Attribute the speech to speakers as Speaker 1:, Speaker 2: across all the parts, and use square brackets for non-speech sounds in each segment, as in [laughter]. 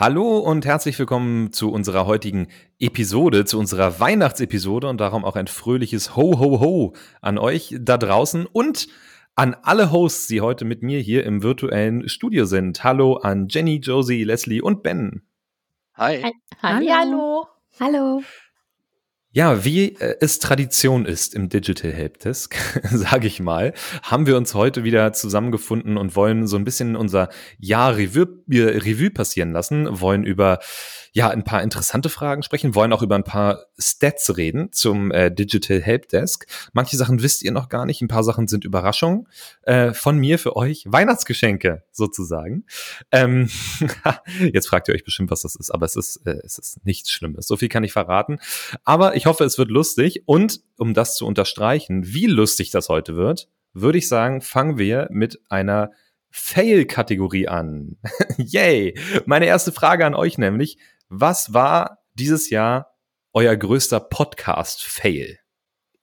Speaker 1: Hallo und herzlich willkommen zu unserer heutigen Episode, zu unserer Weihnachtsepisode und darum auch ein fröhliches Ho, Ho, Ho an euch da draußen und an alle Hosts, die heute mit mir hier im virtuellen Studio sind. Hallo an Jenny, Josie, Leslie und Ben.
Speaker 2: Hi.
Speaker 3: Hallo.
Speaker 4: Hallo.
Speaker 1: Ja, wie äh, es Tradition ist im Digital Helpdesk, [laughs] sage ich mal, haben wir uns heute wieder zusammengefunden und wollen so ein bisschen unser Jahr Revue, äh, Revue passieren lassen, wollen über ja ein paar interessante Fragen sprechen, wollen auch über ein paar Stats reden zum äh, Digital Helpdesk. Manche Sachen wisst ihr noch gar nicht, ein paar Sachen sind Überraschungen äh, von mir für euch, Weihnachtsgeschenke sozusagen. Ähm, [laughs] jetzt fragt ihr euch bestimmt, was das ist, aber es ist äh, es ist nichts Schlimmes. So viel kann ich verraten. Aber ich hoffe, es wird lustig und um das zu unterstreichen, wie lustig das heute wird, würde ich sagen, fangen wir mit einer Fail-Kategorie an. [laughs] Yay! Meine erste Frage an euch nämlich, was war dieses Jahr euer größter Podcast-Fail?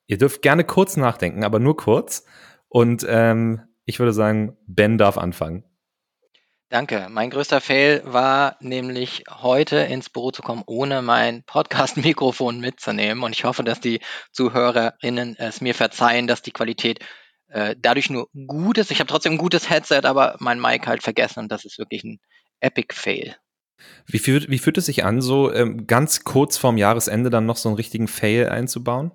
Speaker 1: Ihr dürft gerne kurz nachdenken, aber nur kurz. Und ähm, ich würde sagen, Ben darf anfangen.
Speaker 2: Danke. Mein größter Fail war nämlich heute ins Büro zu kommen, ohne mein Podcast-Mikrofon mitzunehmen. Und ich hoffe, dass die ZuhörerInnen es mir verzeihen, dass die Qualität äh, dadurch nur gut ist. Ich habe trotzdem ein gutes Headset, aber mein Mic halt vergessen und das ist wirklich ein Epic Fail.
Speaker 1: Wie fühlt, wie fühlt es sich an, so ähm, ganz kurz vorm Jahresende dann noch so einen richtigen Fail einzubauen?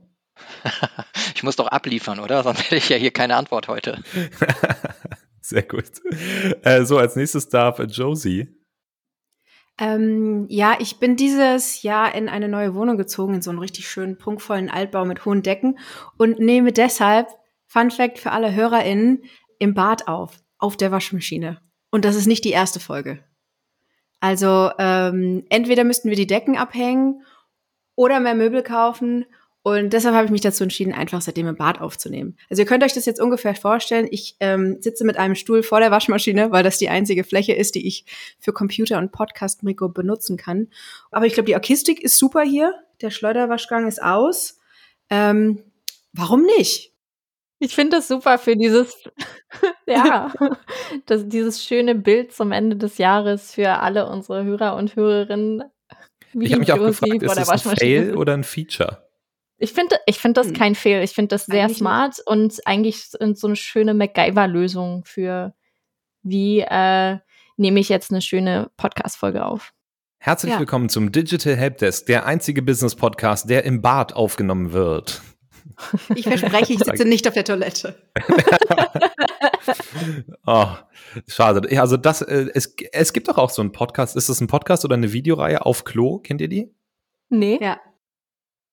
Speaker 1: [laughs]
Speaker 2: ich muss doch abliefern, oder? Sonst hätte ich ja hier keine Antwort heute. [laughs]
Speaker 1: Sehr gut. Äh, so, als nächstes darf Josie.
Speaker 4: Ähm, ja, ich bin dieses Jahr in eine neue Wohnung gezogen, in so einen richtig schönen, prunkvollen Altbau mit hohen Decken und nehme deshalb, Fun Fact für alle HörerInnen, im Bad auf, auf der Waschmaschine. Und das ist nicht die erste Folge. Also ähm, entweder müssten wir die Decken abhängen oder mehr Möbel kaufen. Und deshalb habe ich mich dazu entschieden, einfach seitdem im Bad aufzunehmen. Also ihr könnt euch das jetzt ungefähr vorstellen. Ich ähm, sitze mit einem Stuhl vor der Waschmaschine, weil das die einzige Fläche ist, die ich für Computer und Podcast-Mikro benutzen kann. Aber ich glaube, die Akustik ist super hier. Der Schleuderwaschgang ist aus. Ähm, warum nicht?
Speaker 3: Ich finde das super für dieses, [laughs] ja, [laughs] das, dieses schöne Bild zum Ende des Jahres für alle unsere Hörer und Hörerinnen.
Speaker 1: Wie ich habe mich auch gefragt, ist das ein Fail oder ein Feature?
Speaker 3: Ich finde ich find das hm. kein Fail. Ich finde das sehr eigentlich smart nicht. und eigentlich so eine schöne MacGyver-Lösung für, wie äh, nehme ich jetzt eine schöne Podcast-Folge auf.
Speaker 1: Herzlich ja. willkommen zum Digital Helpdesk, der einzige Business-Podcast, der im Bad aufgenommen wird.
Speaker 4: Ich verspreche, ich sitze nicht auf der Toilette.
Speaker 1: oh, [laughs] schade. Also das, äh, es, es gibt doch auch so einen Podcast. Ist das ein Podcast oder eine Videoreihe auf Klo? Kennt ihr die?
Speaker 3: Nee.
Speaker 4: Ja.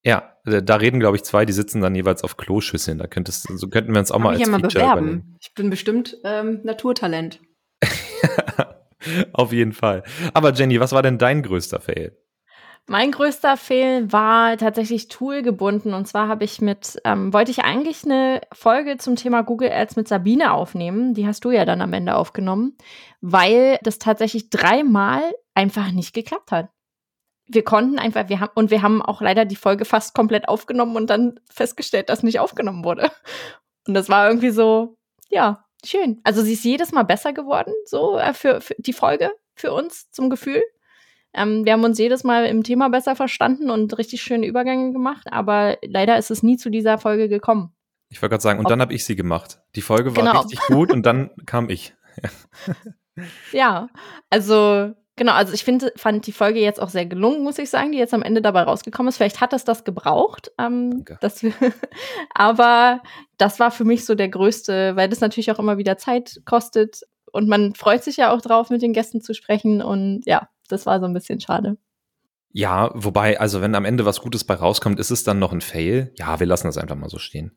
Speaker 1: Ja, da reden, glaube ich, zwei, die sitzen dann jeweils auf Kloschüsseln. Da könntest, so könnten wir uns auch Kann mal als
Speaker 4: ich ja
Speaker 1: mal
Speaker 4: Feature bewerben. Übernehmen. Ich bin bestimmt ähm, Naturtalent. [laughs]
Speaker 1: auf jeden Fall. Aber Jenny, was war denn dein größter Fail?
Speaker 3: Mein größter Fehl war tatsächlich toolgebunden. Und zwar habe ich mit, ähm, wollte ich eigentlich eine Folge zum Thema Google Ads mit Sabine aufnehmen. Die hast du ja dann am Ende aufgenommen, weil das tatsächlich dreimal einfach nicht geklappt hat. Wir konnten einfach, wir haben, und wir haben auch leider die Folge fast komplett aufgenommen und dann festgestellt, dass nicht aufgenommen wurde. Und das war irgendwie so, ja, schön. Also sie ist jedes Mal besser geworden, so äh, für, für die Folge, für uns zum Gefühl. Ähm, wir haben uns jedes Mal im Thema besser verstanden und richtig schöne Übergänge gemacht, aber leider ist es nie zu dieser Folge gekommen.
Speaker 1: Ich wollte gerade sagen, und Ob dann habe ich sie gemacht. Die Folge war genau. richtig gut und dann kam ich. [laughs]
Speaker 3: ja, also genau, also ich finde, fand die Folge jetzt auch sehr gelungen, muss ich sagen, die jetzt am Ende dabei rausgekommen ist. Vielleicht hat es das gebraucht, ähm, dass wir, [laughs] aber das war für mich so der größte, weil das natürlich auch immer wieder Zeit kostet und man freut sich ja auch drauf, mit den Gästen zu sprechen und ja, das war so ein bisschen schade.
Speaker 1: Ja, wobei, also wenn am Ende was Gutes bei rauskommt, ist es dann noch ein Fail? Ja, wir lassen das einfach mal so stehen.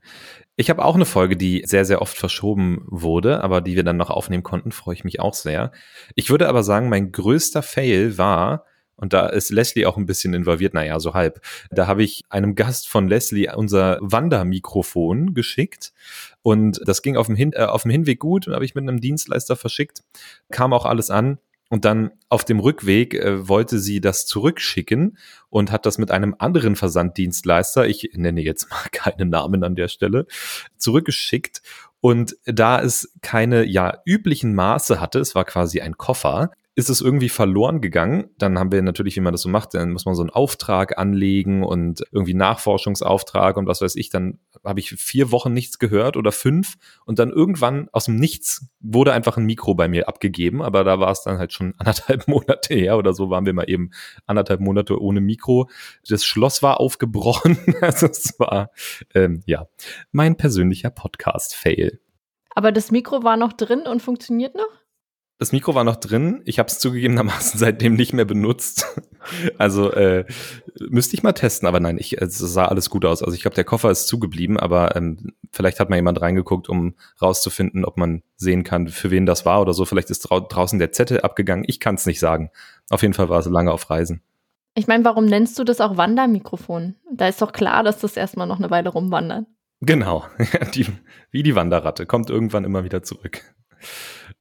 Speaker 1: Ich habe auch eine Folge, die sehr, sehr oft verschoben wurde, aber die wir dann noch aufnehmen konnten, freue ich mich auch sehr. Ich würde aber sagen, mein größter Fail war, und da ist Leslie auch ein bisschen involviert, naja, so halb. Da habe ich einem Gast von Leslie unser Wandermikrofon geschickt und das ging auf dem, Hin äh, auf dem Hinweg gut, habe ich mit einem Dienstleister verschickt, kam auch alles an. Und dann auf dem Rückweg äh, wollte sie das zurückschicken und hat das mit einem anderen Versanddienstleister, ich nenne jetzt mal [laughs] keinen Namen an der Stelle, zurückgeschickt. Und da es keine ja üblichen Maße hatte, es war quasi ein Koffer, ist es irgendwie verloren gegangen. Dann haben wir natürlich, wie man das so macht, dann muss man so einen Auftrag anlegen und irgendwie Nachforschungsauftrag und was weiß ich. Dann habe ich vier Wochen nichts gehört oder fünf und dann irgendwann aus dem Nichts wurde einfach ein Mikro bei mir abgegeben, aber da war es dann halt schon [laughs] anderthalb Monate her oder so waren wir mal eben anderthalb Monate ohne Mikro. Das Schloss war aufgebrochen. [laughs] also es war ähm, ja mein persönlicher Podcast-Fail.
Speaker 3: Aber das Mikro war noch drin und funktioniert noch?
Speaker 1: Das Mikro war noch drin. Ich habe es zugegebenermaßen [laughs] seitdem nicht mehr benutzt. Also äh, müsste ich mal testen, aber nein, ich, es sah alles gut aus. Also ich glaube, der Koffer ist zugeblieben, aber ähm, vielleicht hat mal jemand reingeguckt, um rauszufinden, ob man sehen kann, für wen das war oder so. Vielleicht ist drau draußen der Zettel abgegangen. Ich kann es nicht sagen. Auf jeden Fall war es lange auf Reisen.
Speaker 3: Ich meine, warum nennst du das auch Wandermikrofon? Da ist doch klar, dass das erstmal noch eine Weile rumwandert.
Speaker 1: Genau, [laughs] die, wie die Wanderratte, kommt irgendwann immer wieder zurück.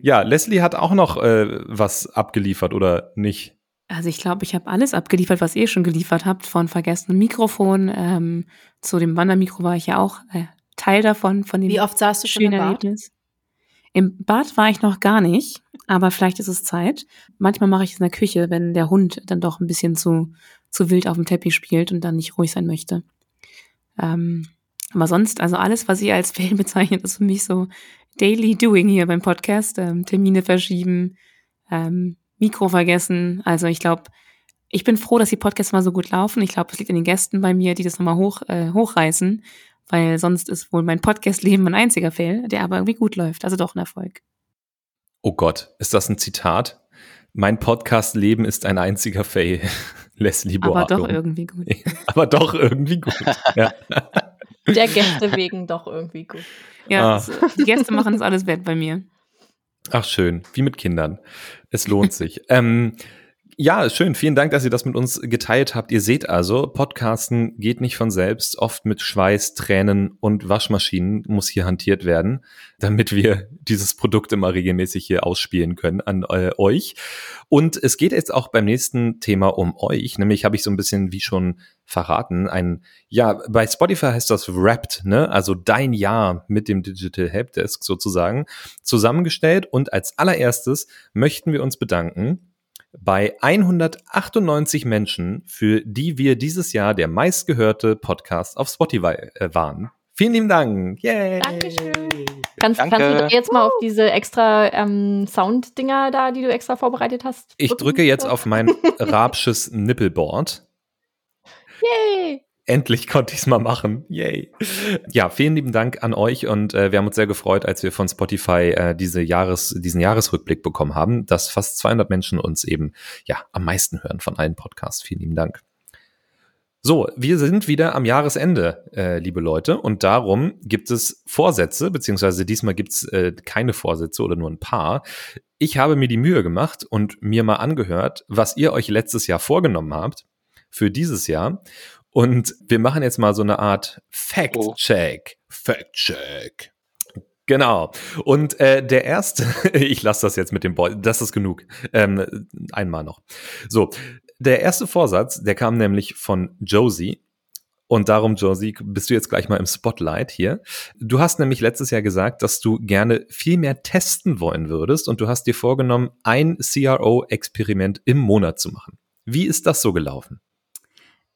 Speaker 1: Ja, Leslie hat auch noch äh, was abgeliefert oder nicht?
Speaker 5: Also ich glaube, ich habe alles abgeliefert, was ihr schon geliefert habt, von vergessenem Mikrofon ähm, zu dem Wandermikro war ich ja auch äh, Teil davon, von dem
Speaker 4: Wie oft saßt du schon im Bad? Erlebnis.
Speaker 5: Im Bad war ich noch gar nicht, aber vielleicht ist es Zeit. Manchmal mache ich es in der Küche, wenn der Hund dann doch ein bisschen zu, zu wild auf dem Teppich spielt und dann nicht ruhig sein möchte. Ähm, aber sonst, also alles, was ihr als Fail [laughs] bezeichnet, ist für mich so Daily Doing hier beim Podcast. Ähm, Termine verschieben, ähm, Mikro vergessen. Also ich glaube, ich bin froh, dass die Podcasts mal so gut laufen. Ich glaube, es liegt an den Gästen bei mir, die das nochmal hoch, äh, hochreißen, weil sonst ist wohl mein Podcast-Leben ein einziger Fail, der aber irgendwie gut läuft. Also doch ein Erfolg.
Speaker 1: Oh Gott, ist das ein Zitat? Mein Podcast-Leben ist ein einziger Fail. [laughs] Leslie Boato. [laughs]
Speaker 5: Aber doch irgendwie gut.
Speaker 1: aber doch irgendwie gut. ja.
Speaker 3: Der Gäste wegen doch irgendwie gut.
Speaker 5: Ja, ah. die Gäste machen das alles wert bei mir.
Speaker 1: Ach schön, wie mit Kindern. Es lohnt sich. ähm, ja, schön. Vielen Dank, dass ihr das mit uns geteilt habt. Ihr seht also, Podcasten geht nicht von selbst. Oft mit Schweiß, Tränen und Waschmaschinen muss hier hantiert werden, damit wir dieses Produkt immer regelmäßig hier ausspielen können an äh, euch. Und es geht jetzt auch beim nächsten Thema um euch. Nämlich habe ich so ein bisschen, wie schon verraten, ein, ja, bei Spotify heißt das Wrapped, ne? Also dein Jahr mit dem Digital Helpdesk sozusagen zusammengestellt. Und als allererstes möchten wir uns bedanken bei 198 Menschen, für die wir dieses Jahr der meistgehörte Podcast auf Spotify äh, waren. Vielen lieben Dank. Yay.
Speaker 3: Dankeschön. Kannst, Danke. kannst du jetzt mal auf diese extra ähm, Sound-Dinger da, die du extra vorbereitet hast?
Speaker 1: Ich drücke jetzt auf mein [laughs] Rabsches Nippelboard.
Speaker 3: Yay!
Speaker 1: Endlich konnte ich es mal machen. Yay. Ja, vielen lieben Dank an euch und äh, wir haben uns sehr gefreut, als wir von Spotify äh, diese Jahres, diesen Jahresrückblick bekommen haben, dass fast 200 Menschen uns eben ja am meisten hören von allen Podcasts. Vielen lieben Dank. So, wir sind wieder am Jahresende, äh, liebe Leute, und darum gibt es Vorsätze, beziehungsweise diesmal gibt es äh, keine Vorsätze oder nur ein paar. Ich habe mir die Mühe gemacht und mir mal angehört, was ihr euch letztes Jahr vorgenommen habt für dieses Jahr. Und wir machen jetzt mal so eine Art Fact-Check. Oh. Fact-Check. Genau. Und äh, der erste, [laughs] ich lasse das jetzt mit dem Boy, das ist genug. Ähm, einmal noch. So, der erste Vorsatz, der kam nämlich von Josie. Und darum, Josie, bist du jetzt gleich mal im Spotlight hier. Du hast nämlich letztes Jahr gesagt, dass du gerne viel mehr testen wollen würdest und du hast dir vorgenommen, ein CRO-Experiment im Monat zu machen. Wie ist das so gelaufen?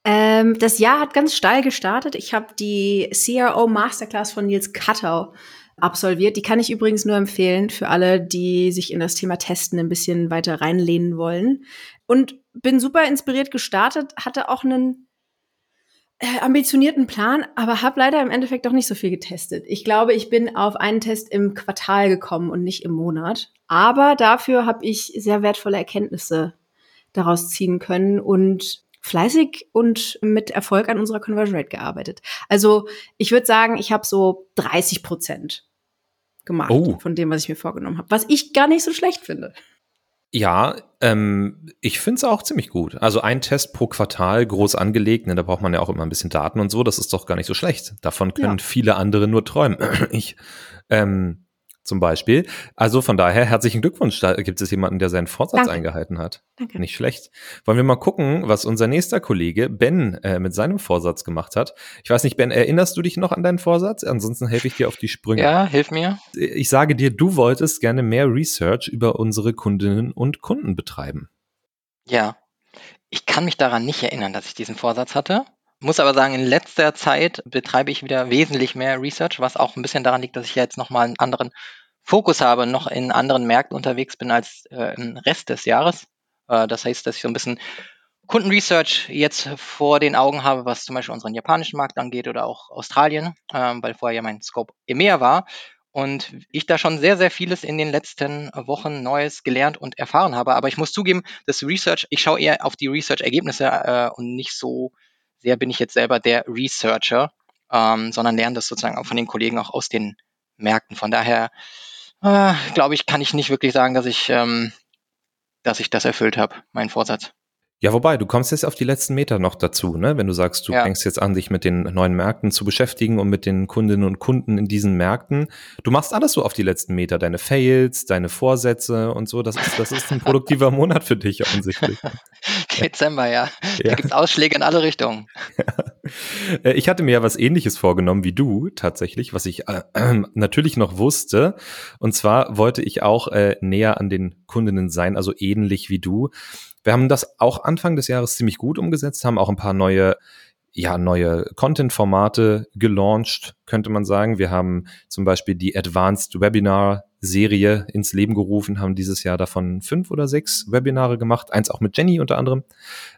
Speaker 4: Ähm, das Jahr hat ganz steil gestartet. Ich habe die CRO Masterclass von Nils Kattau absolviert. Die kann ich übrigens nur empfehlen für alle, die sich in das Thema Testen ein bisschen weiter reinlehnen wollen. Und bin super inspiriert gestartet, hatte auch einen äh, ambitionierten Plan, aber habe leider im Endeffekt doch nicht so viel getestet. Ich glaube, ich bin auf einen Test im Quartal gekommen und nicht im Monat. Aber dafür habe ich sehr wertvolle Erkenntnisse daraus ziehen können und fleißig und mit Erfolg an unserer Conversion Rate gearbeitet. Also ich würde sagen, ich habe so 30 Prozent gemacht oh. von dem, was ich mir vorgenommen habe, was ich gar nicht so schlecht finde.
Speaker 1: Ja, ähm, ich finde es auch ziemlich gut. Also ein Test pro Quartal groß angelegt, ne, da braucht man ja auch immer ein bisschen Daten und so, das ist doch gar nicht so schlecht. Davon können ja. viele andere nur träumen. [clears throat] ich, ähm, zum Beispiel. Also von daher herzlichen Glückwunsch. Da gibt es jemanden, der seinen Vorsatz
Speaker 4: Danke.
Speaker 1: eingehalten hat.
Speaker 4: Danke.
Speaker 1: Nicht schlecht. Wollen wir mal gucken, was unser nächster Kollege Ben äh, mit seinem Vorsatz gemacht hat. Ich weiß nicht, Ben, erinnerst du dich noch an deinen Vorsatz? Ansonsten helfe ich dir auf die Sprünge.
Speaker 2: Ja, hilf mir.
Speaker 1: Ich sage dir, du wolltest gerne mehr Research über unsere Kundinnen und Kunden betreiben.
Speaker 2: Ja. Ich kann mich daran nicht erinnern, dass ich diesen Vorsatz hatte. Muss aber sagen, in letzter Zeit betreibe ich wieder wesentlich mehr Research, was auch ein bisschen daran liegt, dass ich jetzt nochmal einen anderen Fokus habe, noch in anderen Märkten unterwegs bin als äh, im Rest des Jahres. Äh, das heißt, dass ich so ein bisschen Kundenresearch jetzt vor den Augen habe, was zum Beispiel unseren japanischen Markt angeht oder auch Australien, ähm, weil vorher ja mein Scope EMEA war. Und ich da schon sehr, sehr vieles in den letzten Wochen Neues gelernt und erfahren habe. Aber ich muss zugeben, das Research, ich schaue eher auf die Research-Ergebnisse äh, und nicht so sehr bin ich jetzt selber der Researcher, ähm, sondern lerne das sozusagen auch von den Kollegen auch aus den Märkten. Von daher äh, glaube ich, kann ich nicht wirklich sagen, dass ich, ähm, dass ich das erfüllt habe, meinen Vorsatz.
Speaker 1: Ja, wobei, du kommst jetzt auf die letzten Meter noch dazu, ne? Wenn du sagst, du
Speaker 2: Ja.
Speaker 1: fängst jetzt an, dich mit den neuen Märkten zu beschäftigen und mit den Kundinnen und Kunden in diesen Märkten. Du machst alles so auf die letzten Meter, deine Fails, deine Vorsätze und so. Das ist, das ist ein produktiver [laughs] Monat für dich offensichtlich. [laughs]
Speaker 2: Dezember, ja. Da
Speaker 1: Ja.
Speaker 2: gibt's Ausschläge in alle Richtungen.
Speaker 1: Äh, Ich hatte mir ja was ähnliches vorgenommen wie du tatsächlich, was ich äh, [clears throat] natürlich noch wusste. Und zwar wollte ich auch äh, näher an den Kundinnen sein, also ähnlich wie du. Wir haben das auch Anfang des Jahres ziemlich gut umgesetzt, haben auch ein paar neue ja, neue Content-Formate gelauncht, könnte man sagen. Wir haben zum Beispiel die Advanced Webinar Serie ins Leben gerufen, haben dieses Jahr davon fünf oder sechs Webinare gemacht, eins auch mit Jenny unter anderem,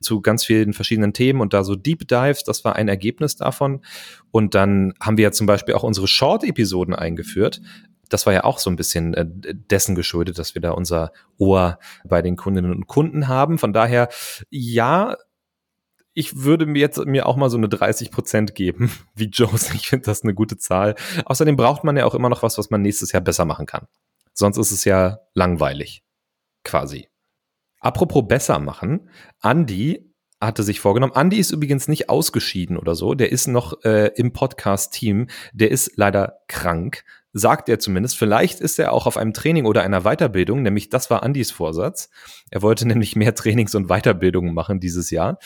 Speaker 1: zu ganz vielen verschiedenen Themen und da so Deep Dives, das war ein Ergebnis davon. Und dann haben wir ja zum Beispiel auch unsere Short-Episoden eingeführt. Das war ja auch so ein bisschen äh, dessen geschuldet, dass wir da unser Ohr bei den Kundinnen und Kunden haben. Von daher, ja, ich würde mir jetzt mir auch mal so eine 30 Prozent geben, [laughs] wie Joes. Ich finde das eine gute Zahl. Außerdem braucht man ja auch immer noch was, was man nächstes Jahr besser machen kann. Sonst ist es ja langweilig. Quasi. Apropos besser machen. Andi hatte sich vorgenommen. Andi ist übrigens nicht ausgeschieden oder so. Der ist noch äh, im Podcast-Team. Der ist leider krank. Sagt er zumindest. Vielleicht ist er auch auf einem Training oder einer Weiterbildung. Nämlich das war Andis Vorsatz. Er wollte [laughs] nämlich mehr Trainings und Weiterbildungen machen dieses Jahr.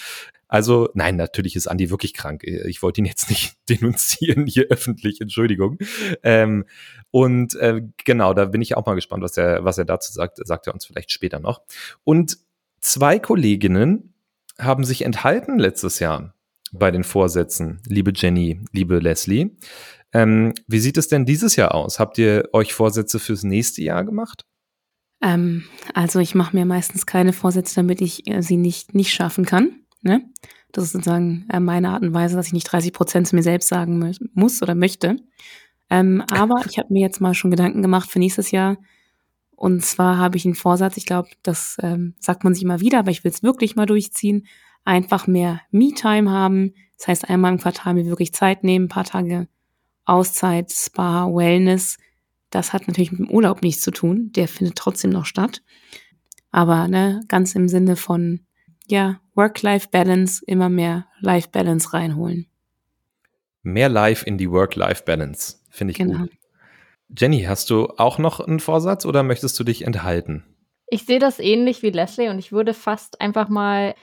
Speaker 1: Also, nein, natürlich ist Andi wirklich krank. Ich wollte ihn jetzt nicht [laughs] denunzieren hier öffentlich, Entschuldigung. Ähm, und äh, genau, da bin ich auch mal gespannt, was er, was er dazu sagt. Sagt er uns vielleicht später noch. Und zwei Kolleginnen haben sich enthalten letztes Jahr bei den Vorsätzen, liebe Jenny, liebe Leslie. Ähm, wie sieht es denn dieses Jahr aus? Habt ihr euch Vorsätze fürs nächste Jahr gemacht?
Speaker 5: Ähm, also ich mache mir meistens keine Vorsätze, damit ich äh, sie nicht, nicht schaffen kann. Ne? Das ist sozusagen äh, meine Art und Weise, dass ich nicht 30 Prozent zu mir selbst sagen mu muss oder möchte. Ähm, aber ich habe mir jetzt mal schon Gedanken gemacht für nächstes Jahr. Und zwar habe ich einen Vorsatz, ich glaube, das ähm, sagt man sich immer wieder, aber ich will es wirklich mal durchziehen. Einfach mehr Me-Time haben. Das heißt, einmal im Quartal mir wirklich Zeit nehmen, ein paar Tage Auszeit, Spa, Wellness. Das hat natürlich mit dem Urlaub nichts zu tun. Der findet trotzdem noch statt. Aber ne, ganz im Sinne von ja, Work-Life-Balance, immer mehr Life-Balance reinholen.
Speaker 1: Mehr Life in die Work-Life-Balance. Finde ich
Speaker 5: Genau.
Speaker 1: gut. Jenny, hast du auch noch einen Vorsatz oder möchtest du dich enthalten?
Speaker 3: Ich sehe das ähnlich wie Leslie und ich würde fast einfach mal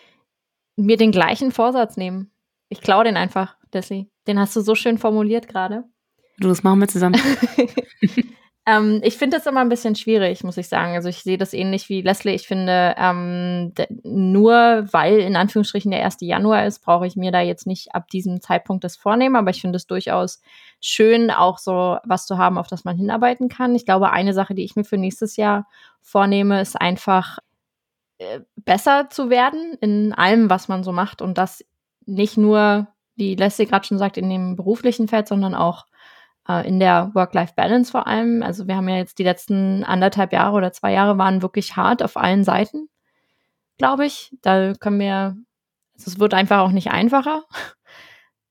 Speaker 3: mir den gleichen Vorsatz nehmen. Ich klaue den einfach, Leslie. Den hast du so schön formuliert gerade.
Speaker 5: Du, das machen wir zusammen. [laughs]
Speaker 3: Ähm, ich finde das immer ein bisschen schwierig, muss ich sagen. Also ich sehe das ähnlich wie Leslie. Ich finde, ähm, nur weil in Anführungsstrichen der 1. Januar ist, brauche ich mir da jetzt nicht ab diesem Zeitpunkt das vornehmen. Aber ich finde es durchaus schön, auch so was zu haben, auf das man hinarbeiten kann. Ich glaube, eine Sache, die ich mir für nächstes Jahr vornehme, ist einfach äh, besser zu werden in allem, was man so macht. Und das nicht nur, wie Leslie gerade schon sagt, in dem beruflichen Feld, sondern auch in der Work-Life-Balance vor allem. Also wir haben ja jetzt die letzten anderthalb Jahre oder zwei Jahre waren wirklich hart auf allen Seiten, glaube ich. Da können wir, also es wird einfach auch nicht einfacher.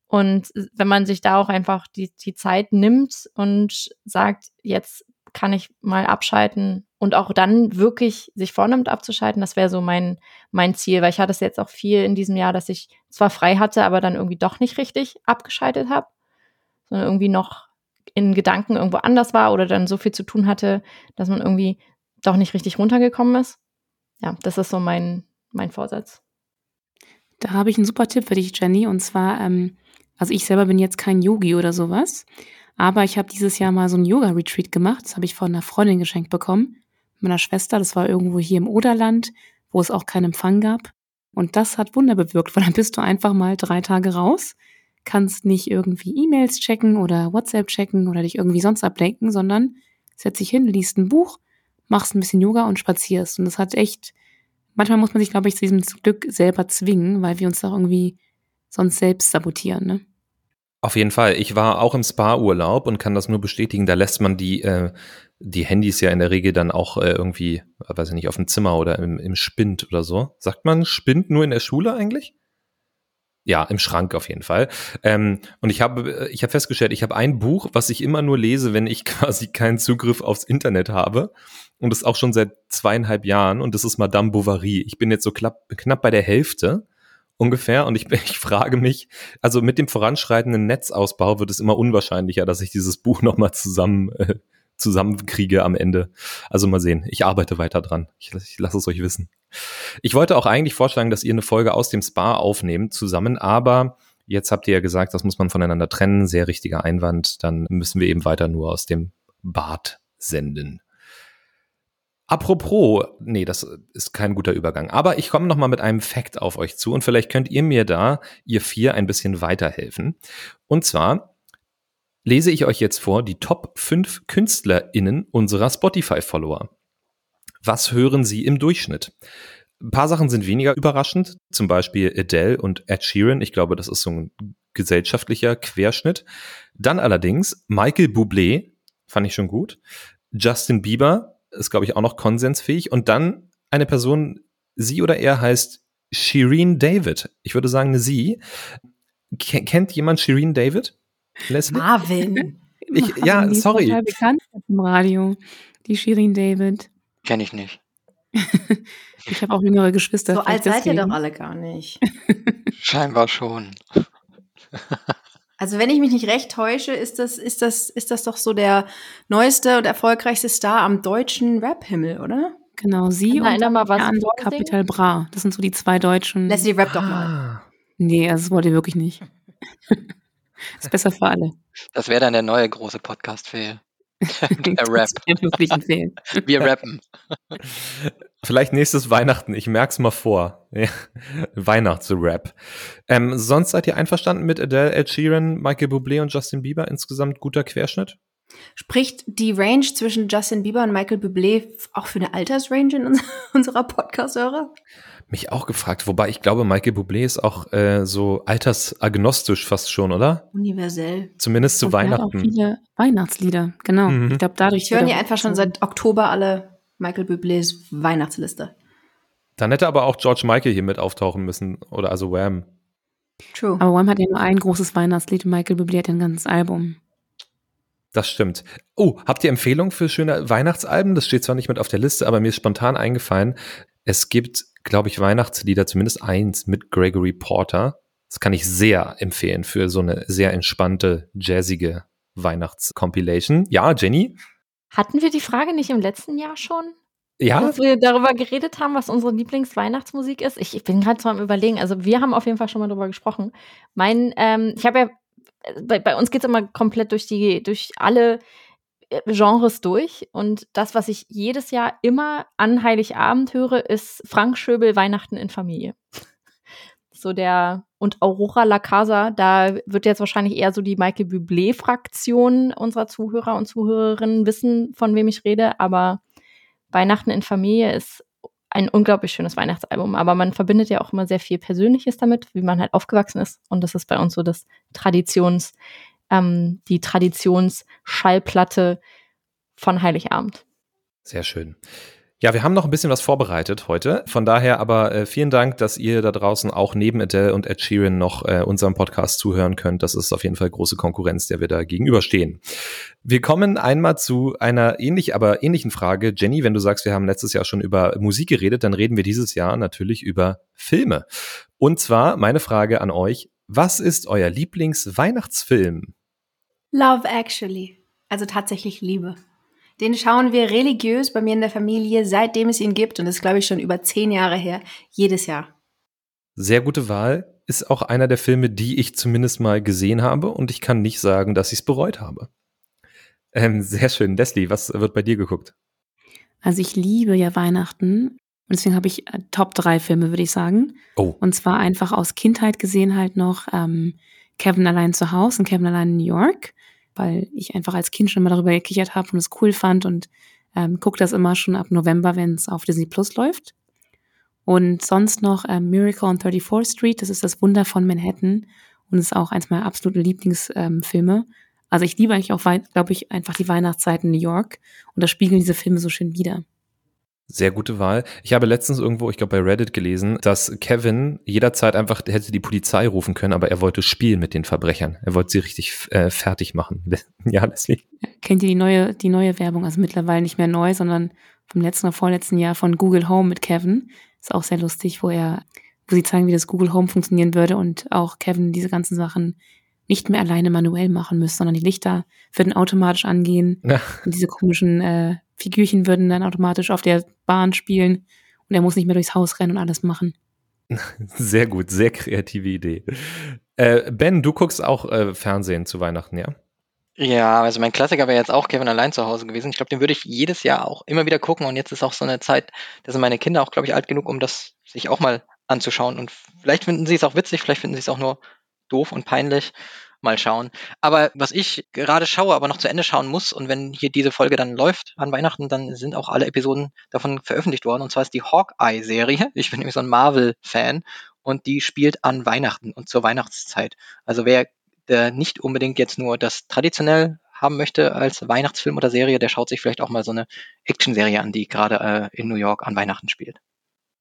Speaker 3: Und wenn man sich da auch einfach die, die Zeit nimmt und sagt, jetzt kann ich mal abschalten und auch dann wirklich sich vornimmt abzuschalten, das wäre so mein, mein Ziel, weil ich hatte es jetzt auch viel in diesem Jahr, dass ich zwar frei hatte, aber dann irgendwie doch nicht richtig abgeschaltet habe, sondern irgendwie noch in Gedanken irgendwo anders war oder dann so viel zu tun hatte, dass man irgendwie doch nicht richtig runtergekommen ist. Ja, das ist so mein, mein Vorsatz.
Speaker 5: Da habe ich einen super Tipp für dich, Jenny. Und zwar, ähm, also ich selber bin jetzt kein Yogi oder sowas, aber ich habe dieses Jahr mal so ein Yoga-Retreat gemacht. Das habe ich von einer Freundin geschenkt bekommen, meiner Schwester. Das war irgendwo hier im Oderland, wo es auch keinen Empfang gab. Und das hat Wunder bewirkt, weil dann bist du einfach mal drei Tage raus, kannst nicht irgendwie E-Mails checken oder WhatsApp checken oder dich irgendwie sonst ablenken, sondern setz dich hin, liest ein Buch, machst ein bisschen Yoga und spazierst. Und das hat echt, manchmal muss man sich, glaube ich, zu diesem Glück selber zwingen, weil wir uns doch irgendwie sonst selbst sabotieren, ne?
Speaker 1: Auf jeden Fall. Ich war auch im Spa-Urlaub und kann das nur bestätigen. Da lässt man die, äh, die Handys ja in der Regel dann auch äh, irgendwie, weiß ich nicht, auf dem Zimmer oder im, im Spind oder so. Sagt man Spind nur in der Schule eigentlich? Ja, im Schrank auf jeden Fall. Ähm, und ich habe ich hab festgestellt, ich habe ein Buch, was ich immer nur lese, wenn ich [laughs] quasi keinen Zugriff aufs Internet habe. Und das auch schon seit zweieinhalb Jahren. Und das ist Madame Bovary. Ich bin jetzt so knapp, knapp bei der Hälfte ungefähr. Und ich, [laughs] ich frage mich, also mit dem voranschreitenden Netzausbau wird es immer unwahrscheinlicher, dass ich dieses Buch nochmal zusammen, äh, zusammenkriege am Ende. Also mal sehen. Ich arbeite weiter dran. Ich, ich lasse es euch wissen. Ich wollte auch eigentlich vorschlagen, dass ihr eine Folge aus dem Spa aufnehmt zusammen, aber jetzt habt ihr ja gesagt, das muss man voneinander trennen. Sehr richtiger Einwand. Dann müssen wir eben weiter nur aus dem Bad senden. Apropos, nee, das ist kein guter Übergang. Aber ich komme noch mal mit einem Fact auf euch zu und vielleicht könnt ihr mir da, ihr vier, ein bisschen weiterhelfen. Und zwar lese ich euch jetzt vor die Top 5 KünstlerInnen unserer Spotify-Follower. Was hören sie im Durchschnitt? Ein paar Sachen sind weniger überraschend, zum Beispiel Adele und Ed Sheeran. Ich glaube, das ist so ein gesellschaftlicher Querschnitt. Dann allerdings Michael Bublé, fand ich schon gut. Justin Bieber, ist, glaube ich, auch noch konsensfähig. Und dann eine Person, sie oder er heißt Shireen David. Ich würde sagen, sie. Kennt jemand Shireen David?
Speaker 4: Leslie? Marvin. [laughs]
Speaker 1: Ich, ja,
Speaker 5: die
Speaker 1: sorry.
Speaker 5: Ist total bekannt im Radio. Die Shirin David.
Speaker 2: Kenne ich nicht. [laughs]
Speaker 5: ich habe auch jüngere Geschwister.
Speaker 4: So alt seid ihr doch alle gar nicht. [laughs]
Speaker 2: Scheinbar schon.
Speaker 4: Also wenn ich mich nicht recht täusche, ist das, ist das, ist das doch so der neueste und erfolgreichste Star am deutschen Rap-Himmel, oder?
Speaker 5: Genau, sie
Speaker 3: Kann
Speaker 5: und
Speaker 3: einer mal was?
Speaker 5: Capital Bra. Das sind so die zwei deutschen.
Speaker 4: Leslie rap doch
Speaker 1: Ah.
Speaker 4: mal.
Speaker 5: Nee, also das wollt ihr wirklich nicht. [laughs] ist besser für alle.
Speaker 2: Das wäre dann der neue große Podcast-Fail. [laughs] Der Rap. Wir rappen.
Speaker 1: Vielleicht nächstes Weihnachten, ich merk's mal vor. Weihnachtsrap. Ähm, sonst seid ihr einverstanden mit Adele, Ed Sheeran, Michael Bublé und Justin Bieber? Insgesamt guter Querschnitt?
Speaker 4: Spricht die Range zwischen Justin Bieber und Michael Bublé auch für eine Altersrange in uns [laughs] unserer Podcast-Hörer?
Speaker 1: Mich auch gefragt, wobei ich glaube, Michael Bublé ist auch äh, so altersagnostisch fast schon, oder?
Speaker 4: Universell.
Speaker 1: Zumindest zu
Speaker 5: Und er hat
Speaker 1: Weihnachten.
Speaker 5: Auch viele Weihnachtslieder, genau.
Speaker 1: Mhm.
Speaker 5: Ich glaube, dadurch.
Speaker 4: Ich höre
Speaker 5: er-
Speaker 4: einfach schon seit Oktober alle Michael Bublés Weihnachtsliste.
Speaker 1: Dann hätte aber auch George Michael hier mit auftauchen müssen, oder also Wham.
Speaker 4: True.
Speaker 5: Aber Wham hat ja nur ein großes Weihnachtslied und Michael Bublé hat ja ein ganzes Album.
Speaker 1: Das stimmt. Oh, habt ihr Empfehlungen für schöne Weihnachtsalben? Das steht zwar nicht mit auf der Liste, aber mir ist spontan eingefallen, es gibt, glaube ich, Weihnachtslieder, zumindest eins mit Gregory Porter. Das kann ich sehr empfehlen für so eine sehr entspannte, jazzige Weihnachtscompilation. Ja, Jenny?
Speaker 3: Hatten wir die Frage nicht im letzten Jahr schon?
Speaker 1: Ja?
Speaker 3: Dass wir darüber geredet haben, was unsere Lieblingsweihnachtsmusik ist. Ich, ich bin gerade so am überlegen. Also wir haben auf jeden Fall schon mal darüber gesprochen. Mein, ähm, ich habe ja, bei, bei uns geht es immer komplett durch die, durch alle äh, Genres durch. Und das, was ich jedes Jahr immer an Heiligabend höre, ist Frank Schöbel Weihnachten in Familie. [laughs] So der und Aurora La Casa, da wird jetzt wahrscheinlich eher so die Michael Bublé-Fraktion unserer Zuhörer und Zuhörerinnen wissen, von wem ich rede, aber Weihnachten in Familie ist ein unglaublich schönes Weihnachtsalbum, aber man verbindet ja auch immer sehr viel Persönliches damit, wie man halt aufgewachsen ist. Und das ist bei uns so das Traditions, ähm, die Traditionsschallplatte von Heiligabend.
Speaker 1: Sehr schön. Ja, wir haben noch ein bisschen was vorbereitet heute. Von daher aber äh, vielen Dank, dass ihr da draußen auch neben Adele und Ed Sheeran noch äh, unserem Podcast zuhören könnt. Das ist auf jeden Fall große Konkurrenz, der wir da gegenüberstehen. Wir kommen einmal zu einer ähnlich, aber ähnlichen Frage. Jenny, wenn du sagst, wir haben letztes Jahr schon über Musik geredet, dann reden wir dieses Jahr natürlich über Filme. Und zwar meine Frage an euch. Was ist euer Lieblingsweihnachtsfilm?
Speaker 4: Love Actually. Also tatsächlich Liebe. Den schauen wir religiös bei mir in der Familie, seitdem es ihn gibt. Und das ist, glaube ich, schon über zehn Jahre her. Jedes Jahr.
Speaker 1: Sehr gute Wahl. Ist auch einer der Filme, die ich zumindest mal gesehen habe. Und ich kann nicht sagen, dass ich es bereut habe. Ähm, sehr schön. Leslie, was wird bei dir geguckt?
Speaker 5: Also ich liebe ja Weihnachten. Und deswegen habe ich äh, Top 3 Filme, würde ich sagen.
Speaker 1: Oh.
Speaker 5: Und zwar einfach aus Kindheit gesehen halt noch ähm, Kevin allein zu Hause und Kevin allein in New York weil ich einfach als Kind schon mal darüber gekichert habe und es cool fand und ähm, gucke das immer schon ab November, wenn es auf Disney Plus läuft. Und sonst noch ähm, Miracle on 34th Street, das ist das Wunder von Manhattan und ist auch eins meiner absoluten Lieblingsfilme. Ähm, also ich liebe eigentlich auch, glaube ich, einfach die Weihnachtszeit in New York und da spiegeln diese Filme so schön wider.
Speaker 1: Sehr gute Wahl. Ich habe letztens irgendwo, ich glaube bei Reddit gelesen, dass Kevin jederzeit einfach hätte die Polizei rufen können, aber er wollte spielen mit den Verbrechern. Er wollte sie richtig äh, fertig machen. [laughs] ja, Leslie.
Speaker 5: Kennt ihr die neue, die neue Werbung? Also mittlerweile nicht mehr neu, sondern vom letzten oder vorletzten Jahr von Google Home mit Kevin. Ist auch sehr lustig, wo er, wo sie zeigen, wie das Google Home funktionieren würde und auch Kevin diese ganzen Sachen nicht mehr alleine manuell machen müsste, sondern die Lichter würden automatisch angehen. Ja. Und diese komischen äh, Figürchen würden dann automatisch auf der Bahn spielen und er muss nicht mehr durchs Haus rennen und alles machen. [laughs]
Speaker 1: Sehr gut, sehr kreative Idee. Äh, ben, du guckst auch äh, Fernsehen zu Weihnachten, ja?
Speaker 2: Ja, also mein Klassiker wäre jetzt auch Kevin allein zu Hause gewesen. Ich glaube, den würde ich jedes Jahr auch immer wieder gucken. Und jetzt ist auch so eine Zeit, da sind meine Kinder auch, glaube ich, alt genug, um das sich auch mal anzuschauen. Und vielleicht finden sie es auch witzig, vielleicht finden sie es auch nur doof und peinlich. Mal schauen. Aber was ich gerade schaue, aber noch zu Ende schauen muss, und wenn hier diese Folge dann läuft an Weihnachten, dann sind auch alle Episoden davon veröffentlicht worden. Und zwar ist die Hawkeye-Serie. [laughs] Ich bin nämlich so ein Marvel-Fan und die spielt an Weihnachten und zur Weihnachtszeit. Also wer der nicht unbedingt jetzt nur das traditionell haben möchte als Weihnachtsfilm oder Serie, der schaut sich vielleicht auch mal so eine Action-Serie an, die gerade äh, in New York an Weihnachten spielt.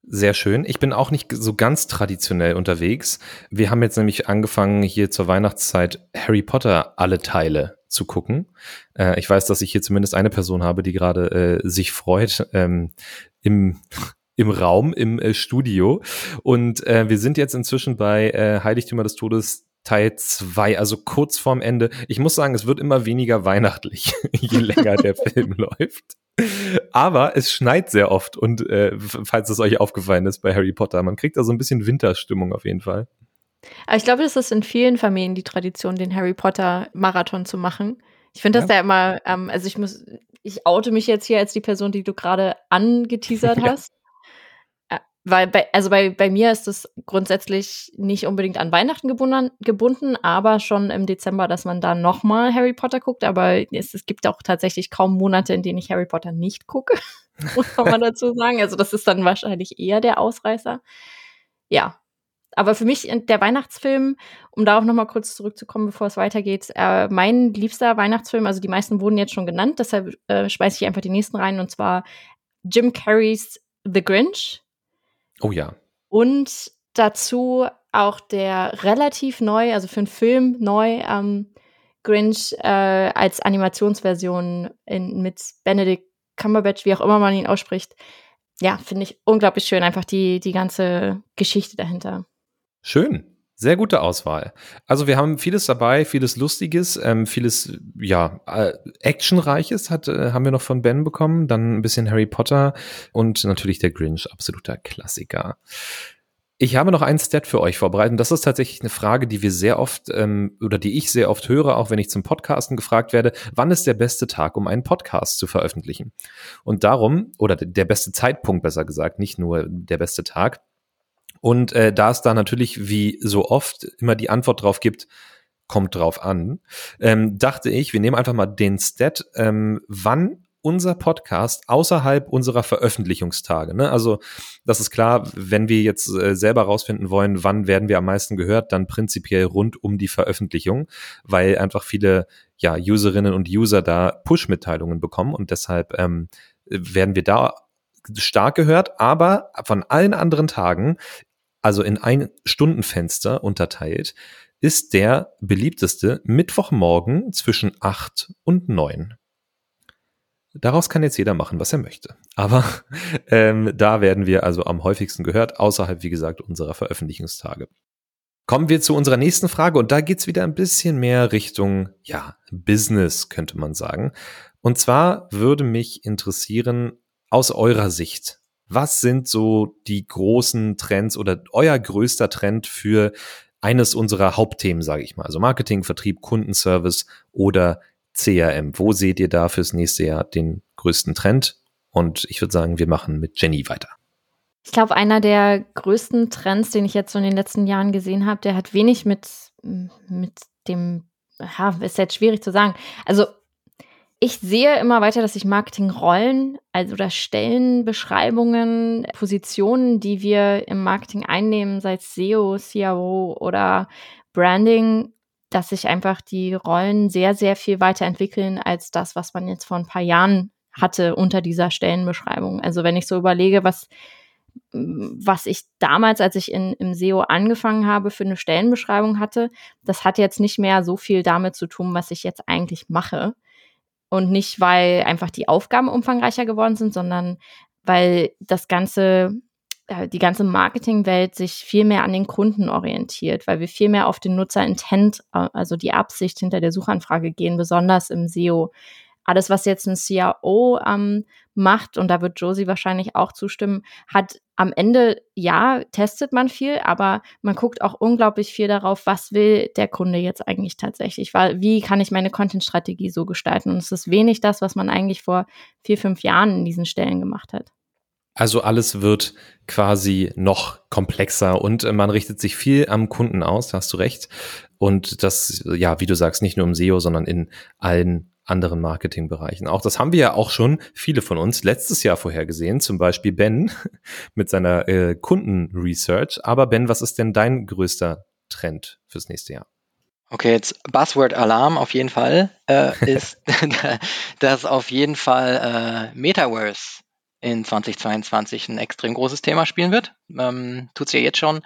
Speaker 1: Sehr schön. Ich bin auch nicht so ganz traditionell unterwegs. Wir haben jetzt nämlich angefangen, hier zur Weihnachtszeit Harry Potter alle Teile zu gucken. Äh, ich weiß, dass ich hier zumindest eine Person habe, die gerade äh, sich freut ähm, im im Raum, im äh, Studio. Und äh, wir sind jetzt inzwischen bei äh, Heiligtümer des Todes Teil 2, also kurz vorm Ende. Ich muss sagen, es wird immer weniger weihnachtlich, [laughs] je länger der [laughs] Film läuft. Aber es schneit sehr oft und äh, falls es euch aufgefallen ist bei Harry Potter, man kriegt da so ein bisschen Winterstimmung auf jeden Fall.
Speaker 3: Aber ich glaube, das ist in vielen Familien die Tradition, den Harry Potter Marathon zu machen. Ich finde das ja. da immer, ähm, also ich muss, ich oute mich jetzt hier als die Person, die du gerade angeteasert [laughs] hast. Weil bei, also bei, bei mir ist es grundsätzlich nicht unbedingt an Weihnachten gebunden, gebunden, aber schon im Dezember, dass man da nochmal Harry Potter guckt. Aber es, es gibt auch tatsächlich kaum Monate, in denen ich Harry Potter nicht gucke, [laughs] muss man dazu sagen. Also das ist dann wahrscheinlich eher der Ausreißer. Ja. Aber für mich der Weihnachtsfilm, um darauf nochmal kurz zurückzukommen, bevor es weitergeht, äh, mein liebster Weihnachtsfilm, also die meisten wurden jetzt schon genannt, deshalb äh, schmeiße ich einfach die nächsten rein, und zwar Jim Carreys The Grinch
Speaker 1: Oh ja.
Speaker 3: Und dazu auch der relativ neu, also für einen Film neu, ähm, Grinch äh, als Animationsversion in, mit Benedict Cumberbatch, wie auch immer man ihn ausspricht. Ja, finde ich unglaublich schön, einfach die, die ganze Geschichte dahinter.
Speaker 1: Schön. Sehr gute Auswahl. Also wir haben vieles dabei, vieles Lustiges, ähm, vieles ja äh, Actionreiches hat, äh, haben wir noch von Ben bekommen, dann ein bisschen Harry Potter und natürlich der Grinch, absoluter Klassiker. Ich habe noch einen Stat für euch vorbereitet. Das ist tatsächlich eine Frage, die wir sehr oft ähm, oder die ich sehr oft höre, auch wenn ich zum Podcasten gefragt werde. Wann ist der beste Tag, um einen Podcast zu veröffentlichen? Und darum, oder der beste Zeitpunkt besser gesagt, nicht nur der beste Tag, und äh, da es da natürlich wie so oft immer die Antwort drauf gibt, kommt drauf an, ähm, dachte ich, wir nehmen einfach mal den Stat, ähm, wann unser Podcast außerhalb unserer Veröffentlichungstage. Ne? Also das ist klar, wenn wir jetzt äh, selber rausfinden wollen, wann werden wir am meisten gehört, dann prinzipiell rund um die Veröffentlichung, weil einfach viele ja, Userinnen und User da Push-Mitteilungen bekommen und deshalb ähm, werden wir da stark gehört, aber von allen anderen Tagen also in ein Stundenfenster unterteilt, ist der beliebteste Mittwochmorgen zwischen 8 und 9. Daraus kann jetzt jeder machen, was er möchte. Aber [laughs] ähm, da werden wir also am häufigsten gehört, außerhalb, wie gesagt, unserer Veröffentlichungstage. Kommen wir zu unserer nächsten Frage und da geht's wieder ein bisschen mehr Richtung, ja, Business, könnte man sagen. Und zwar würde mich interessieren, aus eurer Sicht, was sind so die großen Trends oder euer größter Trend für eines unserer Hauptthemen, sage ich mal, also Marketing, Vertrieb, Kundenservice oder CRM. Wo seht ihr da fürs nächste Jahr den größten Trend? Und ich würde sagen, wir machen mit Jenny weiter.
Speaker 3: Ich glaube, einer der größten Trends, den ich jetzt so in den letzten Jahren gesehen habe, der hat wenig mit, mit dem, ja, ist jetzt schwierig zu sagen. Also ich sehe immer weiter, dass sich Marketingrollen, also oder Stellenbeschreibungen, Positionen, die wir im Marketing einnehmen, sei es SEO, CRO oder Branding, dass sich einfach die Rollen sehr, sehr viel weiterentwickeln als das, was man jetzt vor ein paar Jahren hatte unter dieser Stellenbeschreibung. Also wenn ich so überlege, was was ich damals, als ich in, im SEO angefangen habe, für eine Stellenbeschreibung hatte, das hat jetzt nicht mehr so viel damit zu tun, was ich jetzt eigentlich mache. Und nicht, weil einfach die Aufgaben umfangreicher geworden sind, sondern weil das ganze, äh, die ganze Marketingwelt sich viel mehr an den Kunden orientiert, weil wir viel mehr auf den Nutzer-Intent, äh, also die Absicht hinter der Suchanfrage gehen, besonders im SEO. Alles, was jetzt ein CRO ähm, macht, und da wird Josie wahrscheinlich auch zustimmen, hat am Ende, ja, testet man viel, aber man guckt auch unglaublich viel darauf, was will der Kunde jetzt eigentlich tatsächlich? Wie kann ich meine Content-Strategie so gestalten? Und es ist wenig das, was man eigentlich vor vier, fünf Jahren in diesen Stellen gemacht hat.
Speaker 1: Also alles wird quasi noch komplexer und äh, man richtet sich viel am Kunden aus, hast du recht. Und das, ja, wie du sagst, nicht nur im SEO, sondern in allen anderen Marketingbereichen. Auch das haben wir ja auch schon viele von uns letztes Jahr vorhergesehen, zum Beispiel Ben [laughs] mit seiner äh, Kundenresearch. Aber Ben, was ist denn dein größter Trend fürs nächste Jahr?
Speaker 2: Okay, jetzt Buzzword Alarm auf jeden Fall äh, ist, [laughs] [laughs] dass auf jeden Fall äh, Metaverse in 2022 ein extrem großes Thema spielen wird. Ähm, Tut es ja jetzt schon.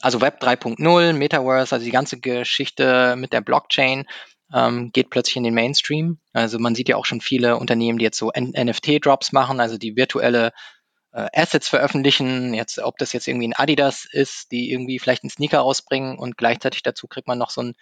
Speaker 2: Also Web 3.0, Metaverse, also die ganze Geschichte mit der Blockchain ähm, geht plötzlich in den Mainstream. Also man sieht ja auch schon viele Unternehmen, die jetzt so NFT-Drops machen, also die virtuelle äh, Assets veröffentlichen. Jetzt, ob das jetzt irgendwie ein Adidas ist, die irgendwie vielleicht einen Sneaker rausbringen und gleichzeitig dazu kriegt man noch so ein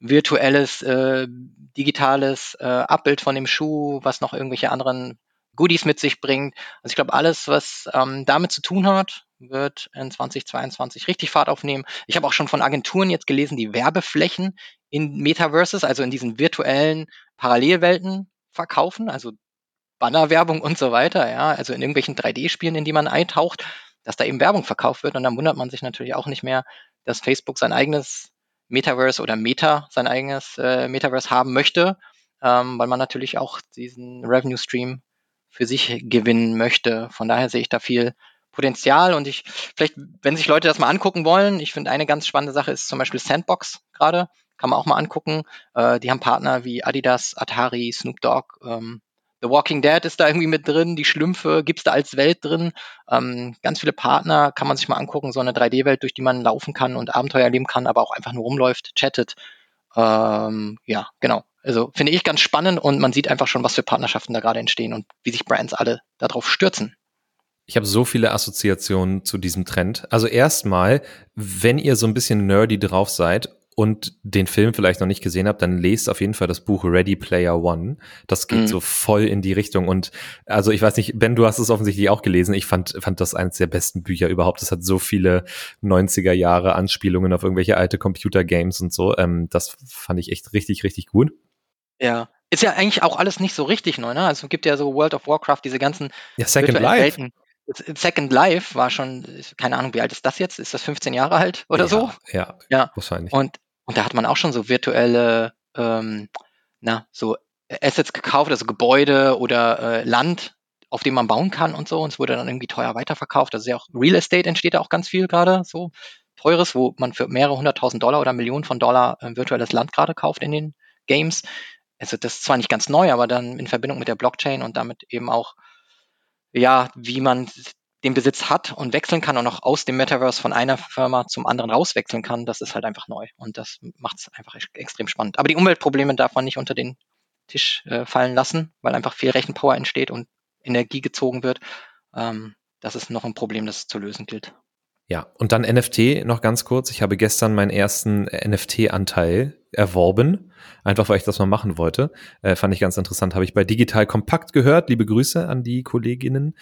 Speaker 2: virtuelles, äh, digitales äh, Abbild von dem Schuh, was noch irgendwelche anderen Goodies mit sich bringt. Also ich glaube, alles, was ähm, damit zu tun hat, wird in 2022 richtig Fahrt aufnehmen. Ich habe auch schon von Agenturen jetzt gelesen, die Werbeflächen in Metaverses, also in diesen virtuellen Parallelwelten verkaufen, also Bannerwerbung und so weiter, ja, also in irgendwelchen 3D-Spielen, in die man eintaucht, dass da eben Werbung verkauft wird. Und dann wundert man sich natürlich auch nicht mehr, dass Facebook sein eigenes Metaverse oder Meta sein eigenes äh, Metaverse haben möchte, ähm, weil man natürlich auch diesen Revenue Stream für sich gewinnen möchte. Von daher sehe ich da viel Potenzial. Und ich, vielleicht, wenn sich Leute das mal angucken wollen, ich finde eine ganz spannende Sache ist zum Beispiel Sandbox gerade, kann man auch mal angucken. Äh, die haben Partner wie Adidas, Atari, Snoop Dogg, ähm, The Walking Dead ist da irgendwie mit drin, die Schlümpfe gibt's da als Welt drin. Ähm, ganz viele Partner kann man sich mal angucken, so eine 3D-Welt, durch die man laufen kann und Abenteuer erleben kann, aber auch einfach nur rumläuft, chattet. Ähm, ja, genau. Also finde ich ganz spannend und man sieht einfach schon, was für Partnerschaften da gerade entstehen und wie sich Brands alle darauf stürzen.
Speaker 1: Ich habe so viele Assoziationen zu diesem Trend. Also erstmal, wenn ihr so ein bisschen nerdy drauf seid und den Film vielleicht noch nicht gesehen habt, dann lest auf jeden Fall das Buch Ready Player One. Das geht mhm. so voll in die Richtung. Und also ich weiß nicht, Ben, du hast es offensichtlich auch gelesen. Ich fand, fand das eines der besten Bücher überhaupt. Das hat so viele 90er Jahre Anspielungen auf irgendwelche alte Computergames und so. Ähm, das fand ich echt richtig, richtig gut.
Speaker 2: Ja, ist ja eigentlich auch alles nicht so richtig neu, ne? Also es gibt ja so World of Warcraft, diese ganzen
Speaker 1: ja, Second Life.
Speaker 2: Welten. Second Life war schon, keine Ahnung, wie alt ist das jetzt? Ist das 15 Jahre alt oder
Speaker 1: ja,
Speaker 2: so?
Speaker 1: Ja, ja, wahrscheinlich.
Speaker 2: Und, und da hat man auch schon so virtuelle, ähm, na, so Assets gekauft, also Gebäude oder äh, Land, auf dem man bauen kann und so. Und es wurde dann irgendwie teuer weiterverkauft. Also ja auch Real Estate entsteht da auch ganz viel gerade, so teures, wo man für mehrere hunderttausend Dollar oder Millionen von Dollar äh, virtuelles Land gerade kauft in den Games. Also das ist zwar nicht ganz neu, aber dann in Verbindung mit der Blockchain und damit eben auch ja, wie man den Besitz hat und wechseln kann und auch aus dem Metaverse von einer Firma zum anderen rauswechseln kann, das ist halt einfach neu. Und das macht es einfach extrem spannend. Aber die Umweltprobleme darf man nicht unter den Tisch äh, fallen lassen, weil einfach viel Rechenpower entsteht und Energie gezogen wird. Ähm, das ist noch ein Problem, das zu lösen gilt.
Speaker 1: Ja, und dann NFT noch ganz kurz. Ich habe gestern meinen ersten NFT-Anteil erworben, einfach weil ich das mal machen wollte. Äh, fand ich ganz interessant. Habe ich bei Digital Kompakt gehört. Liebe Grüße an die Kolleginnen.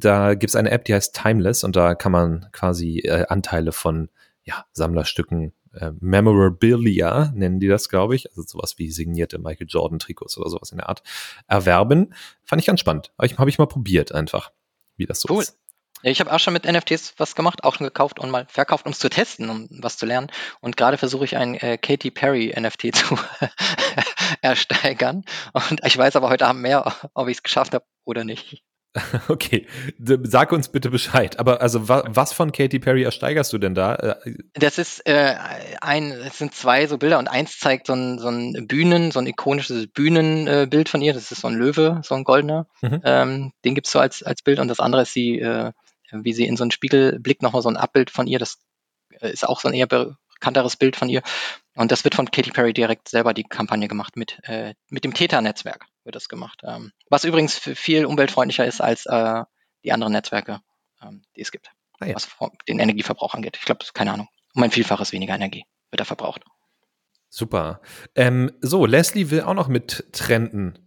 Speaker 1: Da gibt's eine App, die heißt Timeless und da kann man quasi äh, Anteile von ja, Sammlerstücken äh, Memorabilia, nennen die das, glaube ich, also sowas wie signierte Michael Jordan Trikots oder sowas in der Art, erwerben. Fand ich ganz spannend. Habe ich, hab ich mal probiert einfach, wie das so cool. ist.
Speaker 2: Ich habe auch schon mit NFTs was gemacht, auch schon gekauft und mal verkauft, um es zu testen, um was zu lernen. Und gerade versuche ich ein äh, Katy Perry NFT [laughs] zu ersteigern. Und ich weiß aber heute Abend mehr, ob ich es geschafft habe oder nicht. [laughs]
Speaker 1: Okay, sag uns bitte Bescheid. Aber also wa was von Katy Perry ersteigerst du denn da? Äh,
Speaker 2: das ist äh, ein, es sind zwei so Bilder und eins zeigt so ein, so ein Bühnen, so ein ikonisches Bühnenbild äh, von ihr. Das ist so ein Löwe, so ein goldener. Mhm. Ähm, den gibt's so als, als Bild und das andere ist sie äh, wie sie in so einen Spiegel blickt, nochmal so ein Abbild von ihr. Das äh, ist auch so ein eher bekannteres Bild von ihr. Und das wird von Katy Perry direkt selber die Kampagne gemacht mit, äh, mit dem Theta-Netzwerk wird das gemacht. Ähm, was übrigens viel umweltfreundlicher ist als äh, die anderen Netzwerke, ähm, die es gibt. Ah, ja. Was den Energieverbrauch angeht. Ich glaube, keine Ahnung. Um ein Vielfaches weniger Energie wird da verbraucht.
Speaker 1: Super. Ähm, so, Leslie will auch noch mit trenden.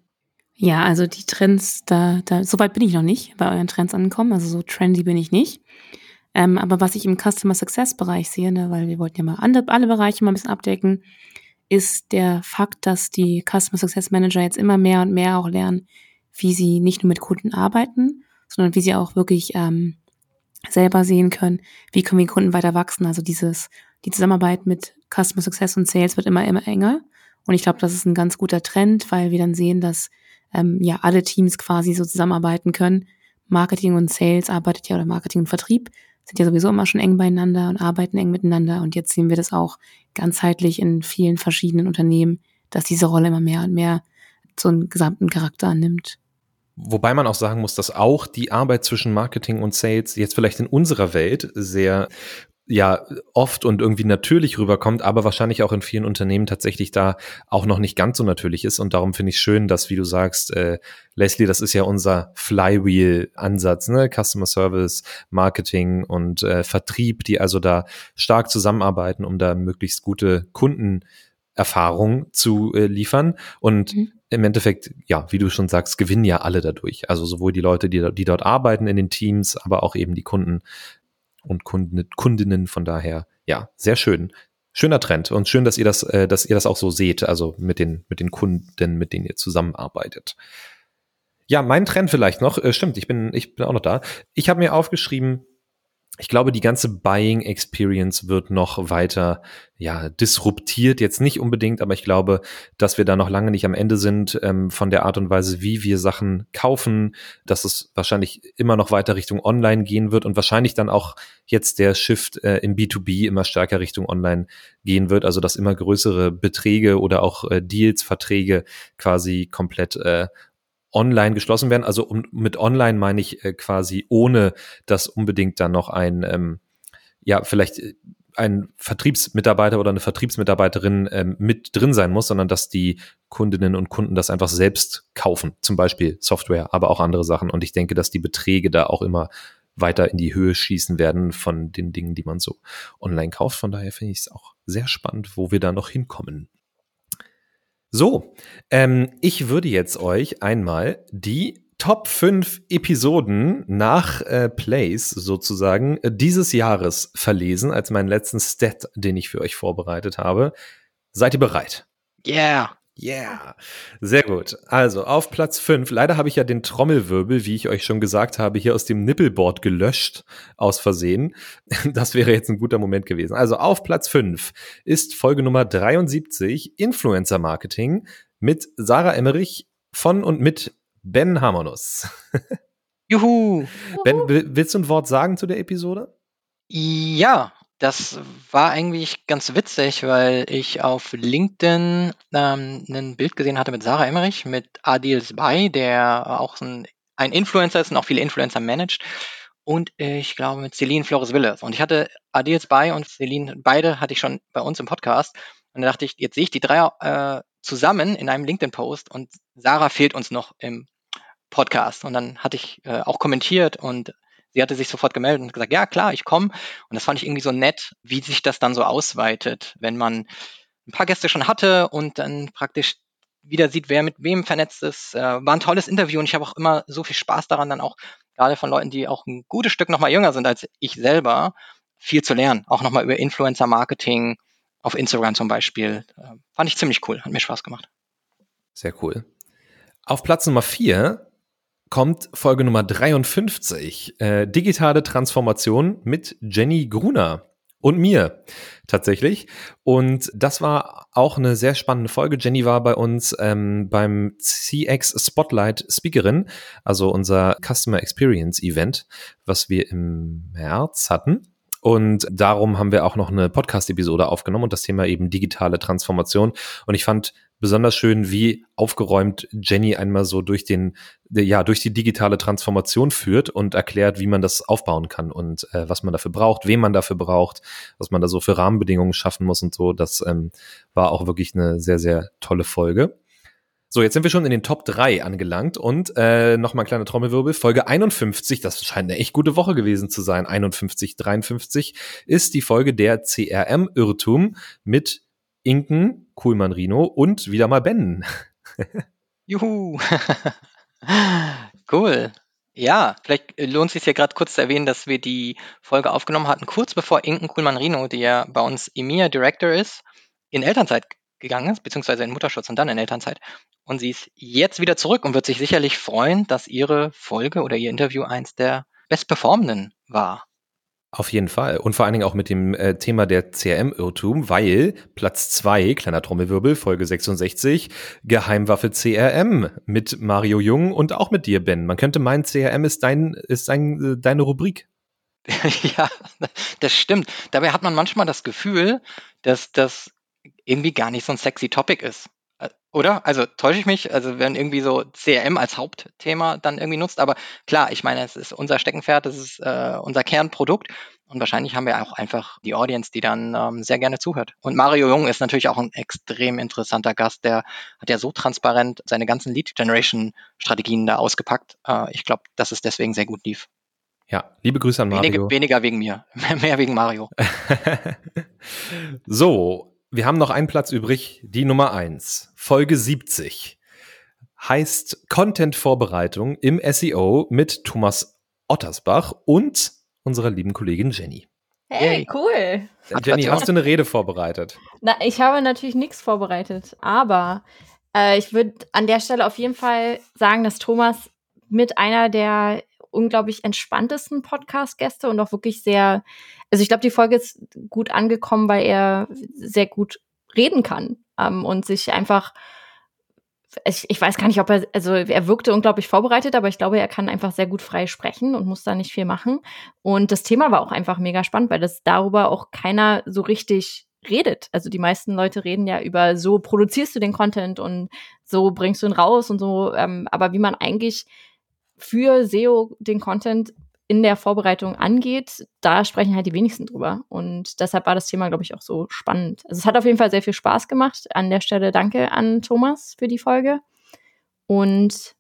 Speaker 5: Ja, also die Trends, da, da, so weit bin ich noch nicht bei euren Trends angekommen. Also so trendy bin ich nicht. Ähm, aber was ich im Customer Success Bereich sehe, ne, weil wir wollten ja mal alle, alle Bereiche mal ein bisschen abdecken, ist der Fakt, dass die Customer Success Manager jetzt immer mehr und mehr auch lernen, wie sie nicht nur mit Kunden arbeiten, sondern wie sie auch wirklich ähm, selber sehen können, wie können wir Kunden weiter wachsen. Also dieses, die Zusammenarbeit mit Customer Success und Sales wird immer, immer enger. Und ich glaube, das ist ein ganz guter Trend, weil wir dann sehen, dass ähm, ja alle Teams quasi so zusammenarbeiten können. Marketing und Sales arbeitet ja oder Marketing und Vertrieb sind ja sowieso immer schon eng beieinander und arbeiten eng miteinander. Und jetzt sehen wir das auch ganzheitlich in vielen verschiedenen Unternehmen, dass diese Rolle immer mehr und mehr so einen gesamten Charakter annimmt.
Speaker 1: Wobei man auch sagen muss, dass auch die Arbeit zwischen Marketing und Sales jetzt vielleicht in unserer Welt sehr ja oft und irgendwie natürlich rüberkommt, aber wahrscheinlich auch in vielen Unternehmen tatsächlich da auch noch nicht ganz so natürlich ist. Und darum finde ich schön, dass, wie du sagst, äh, Leslie, das ist ja unser Flywheel-Ansatz, ne? Customer Service, Marketing und äh, Vertrieb, die also da stark zusammenarbeiten, um da möglichst gute Kundenerfahrung zu äh, liefern. Und mhm. im Endeffekt, ja, wie du schon sagst, gewinnen ja alle dadurch. Also sowohl die Leute, die, die dort arbeiten in den Teams, aber auch eben die Kunden und Kunden, Kundinnen. Von daher, ja, sehr schön. Schöner Trend und schön, dass ihr das, äh, dass ihr das auch so seht, also mit den, mit den Kunden, mit denen ihr zusammenarbeitet. Ja, mein Trend vielleicht noch, äh, stimmt, ich bin, ich bin auch noch da. Ich habe mir aufgeschrieben, ich glaube, die ganze Buying Experience wird noch weiter, ja, disruptiert. Jetzt nicht unbedingt, aber ich glaube, dass wir da noch lange nicht am Ende sind ähm, von der Art und Weise, wie wir Sachen kaufen, dass es wahrscheinlich immer noch weiter Richtung Online gehen wird und wahrscheinlich dann auch jetzt der Shift äh, im B2B immer stärker Richtung Online gehen wird. Also, dass immer größere Beträge oder auch äh, Deals, Verträge quasi komplett äh, online geschlossen werden. Also um, mit online meine ich äh, quasi ohne, dass unbedingt dann noch ein, ähm, ja, vielleicht äh, ein Vertriebsmitarbeiter oder eine Vertriebsmitarbeiterin ähm, mit drin sein muss, sondern dass die Kundinnen und Kunden das einfach selbst kaufen. Zum Beispiel Software, aber auch andere Sachen. Und ich denke, dass die Beträge da auch immer weiter in die Höhe schießen werden von den Dingen, die man so online kauft. Von daher finde ich es auch sehr spannend, wo wir da noch hinkommen. So, ähm, ich würde jetzt euch einmal die Top 5 Episoden nach äh, Plays sozusagen äh, dieses Jahres verlesen als meinen letzten Stat, den ich für euch vorbereitet habe. Seid ihr bereit?
Speaker 2: Yeah.
Speaker 1: Yeah, sehr gut. Also auf Platz 5, leider habe ich ja den Trommelwirbel, wie ich euch schon gesagt habe, hier aus dem Nippelboard gelöscht, aus Versehen. [laughs] Das wäre jetzt ein guter Moment gewesen. Also auf Platz 5 ist Folge Nummer 73, Influencer Marketing mit Sarah Emmerich von und mit Ben Harmonus. [laughs]
Speaker 2: Juhu!
Speaker 1: Ben, willst du ein Wort sagen zu der Episode?
Speaker 2: Ja, das war eigentlich ganz witzig, weil ich auf LinkedIn ähm, ein Bild gesehen hatte mit Sarah Emmerich, mit Adil Sbai, der auch ein, ein Influencer ist und auch viele Influencer managt. Und ich glaube mit Celine Flores Willis. Und ich hatte Adil Sbai und Celine, beide hatte ich schon bei uns im Podcast. Und da dachte ich, jetzt sehe ich die drei äh, zusammen in einem LinkedIn-Post und Sarah fehlt uns noch im Podcast. Und dann hatte ich äh, auch kommentiert und sie hatte sich sofort gemeldet und gesagt, ja klar, ich komme. Und das fand ich irgendwie so nett, wie sich das dann so ausweitet, wenn man ein paar Gäste schon hatte und dann praktisch wieder sieht, wer mit wem vernetzt ist. Äh, war ein tolles Interview und ich habe auch immer so viel Spaß daran, dann auch gerade von Leuten, die auch ein gutes Stück nochmal jünger sind als ich selber, viel zu lernen. Auch nochmal über Influencer-Marketing auf Instagram zum Beispiel. Äh, fand ich ziemlich cool, hat mir Spaß gemacht.
Speaker 1: Sehr cool. Auf Platz Nummer vier kommt Folge Nummer 53, äh, digitale Transformation mit Jenny Gruner und mir tatsächlich. Und das war auch eine sehr spannende Folge. Jenny war bei uns ähm, beim CX Spotlight Speakerin, also unser Customer Experience Event, was wir im März hatten. Und darum haben wir auch noch eine Podcast-Episode aufgenommen und das Thema eben digitale Transformation. Und ich fand besonders schön, wie aufgeräumt Jenny einmal so durch den, ja, durch die digitale Transformation führt und erklärt, wie man das aufbauen kann und äh, was man dafür braucht, wen man dafür braucht, was man da so für Rahmenbedingungen schaffen muss und so. Das ähm, war auch wirklich eine sehr, sehr tolle Folge. So, jetzt sind wir schon in den Top 3 angelangt und äh, nochmal ein kleiner Trommelwirbel. Folge 51, das scheint eine echt gute Woche gewesen zu sein. 51, 53 ist die Folge der CRM-Irrtum mit Inken, Kuhlmann Rino und wieder mal Ben. [laughs]
Speaker 2: Juhu. [laughs] cool. Ja, vielleicht lohnt es sich ja gerade kurz zu erwähnen, dass wir die Folge aufgenommen hatten, kurz bevor Inken Kuhlmann Rino, ja bei uns EMEA Director ist, in Elternzeit gegangen ist, beziehungsweise in Mutterschutz und dann in Elternzeit. Und sie ist jetzt wieder zurück und wird sich sicherlich freuen, dass ihre Folge oder ihr Interview eins der bestperformenden war.
Speaker 1: Auf jeden Fall. Und vor allen Dingen auch mit dem äh, Thema der CRM-Irrtum, weil Platz zwei kleiner Trommelwirbel, Folge 66, Geheimwaffe CRM mit Mario Jung und auch mit dir, Ben. Man könnte meinen, CRM ist, dein, ist dein, äh, deine Rubrik. [laughs]
Speaker 2: ja, das stimmt. Dabei hat man manchmal das Gefühl, dass das irgendwie gar nicht so ein sexy Topic ist. Äh, oder? Also täusche ich mich? Also wenn irgendwie so CRM als Hauptthema dann irgendwie nutzt, aber klar, ich meine, es ist unser Steckenpferd, es ist äh, unser Kernprodukt und wahrscheinlich haben wir auch einfach die Audience, die dann ähm, sehr gerne zuhört. Und Mario Jung ist natürlich auch ein extrem interessanter Gast, der hat ja so transparent seine ganzen Lead-Generation-Strategien da ausgepackt. Äh, ich glaube, dass es deswegen sehr gut lief.
Speaker 1: Ja, liebe Grüße an Mario.
Speaker 2: Weniger, weniger wegen mir, [laughs] mehr wegen Mario. [laughs]
Speaker 1: so, wir haben noch einen Platz übrig, die Nummer eins, Folge 70. Heißt Content-Vorbereitung im SEO mit Thomas Ottersbach und unserer lieben Kollegin Jenny.
Speaker 3: Hey, cool. Äh,
Speaker 1: Jenny, hast du eine Rede vorbereitet?
Speaker 3: Na, ich habe natürlich nichts vorbereitet, aber äh, ich würde an der Stelle auf jeden Fall sagen, dass Thomas mit einer der unglaublich entspanntesten Podcast-Gäste und auch wirklich sehr, also ich glaube, die Folge ist gut angekommen, weil er sehr gut reden kann ähm, und sich einfach ich, ich weiß gar nicht, ob er, also er wirkte unglaublich vorbereitet, aber ich glaube, er kann einfach sehr gut frei sprechen und muss da nicht viel machen. Und das Thema war auch einfach mega spannend, weil das darüber auch keiner so richtig redet. Also die meisten Leute reden ja über, so produzierst du den Content und so bringst du ihn raus und so. Ähm, aber wie man eigentlich für SEO den Content in der Vorbereitung angeht, da sprechen halt die wenigsten drüber. Und deshalb war das Thema, glaube ich, auch so spannend. Also es hat auf jeden Fall sehr viel Spaß gemacht. An der Stelle danke an Thomas für die Folge. Und.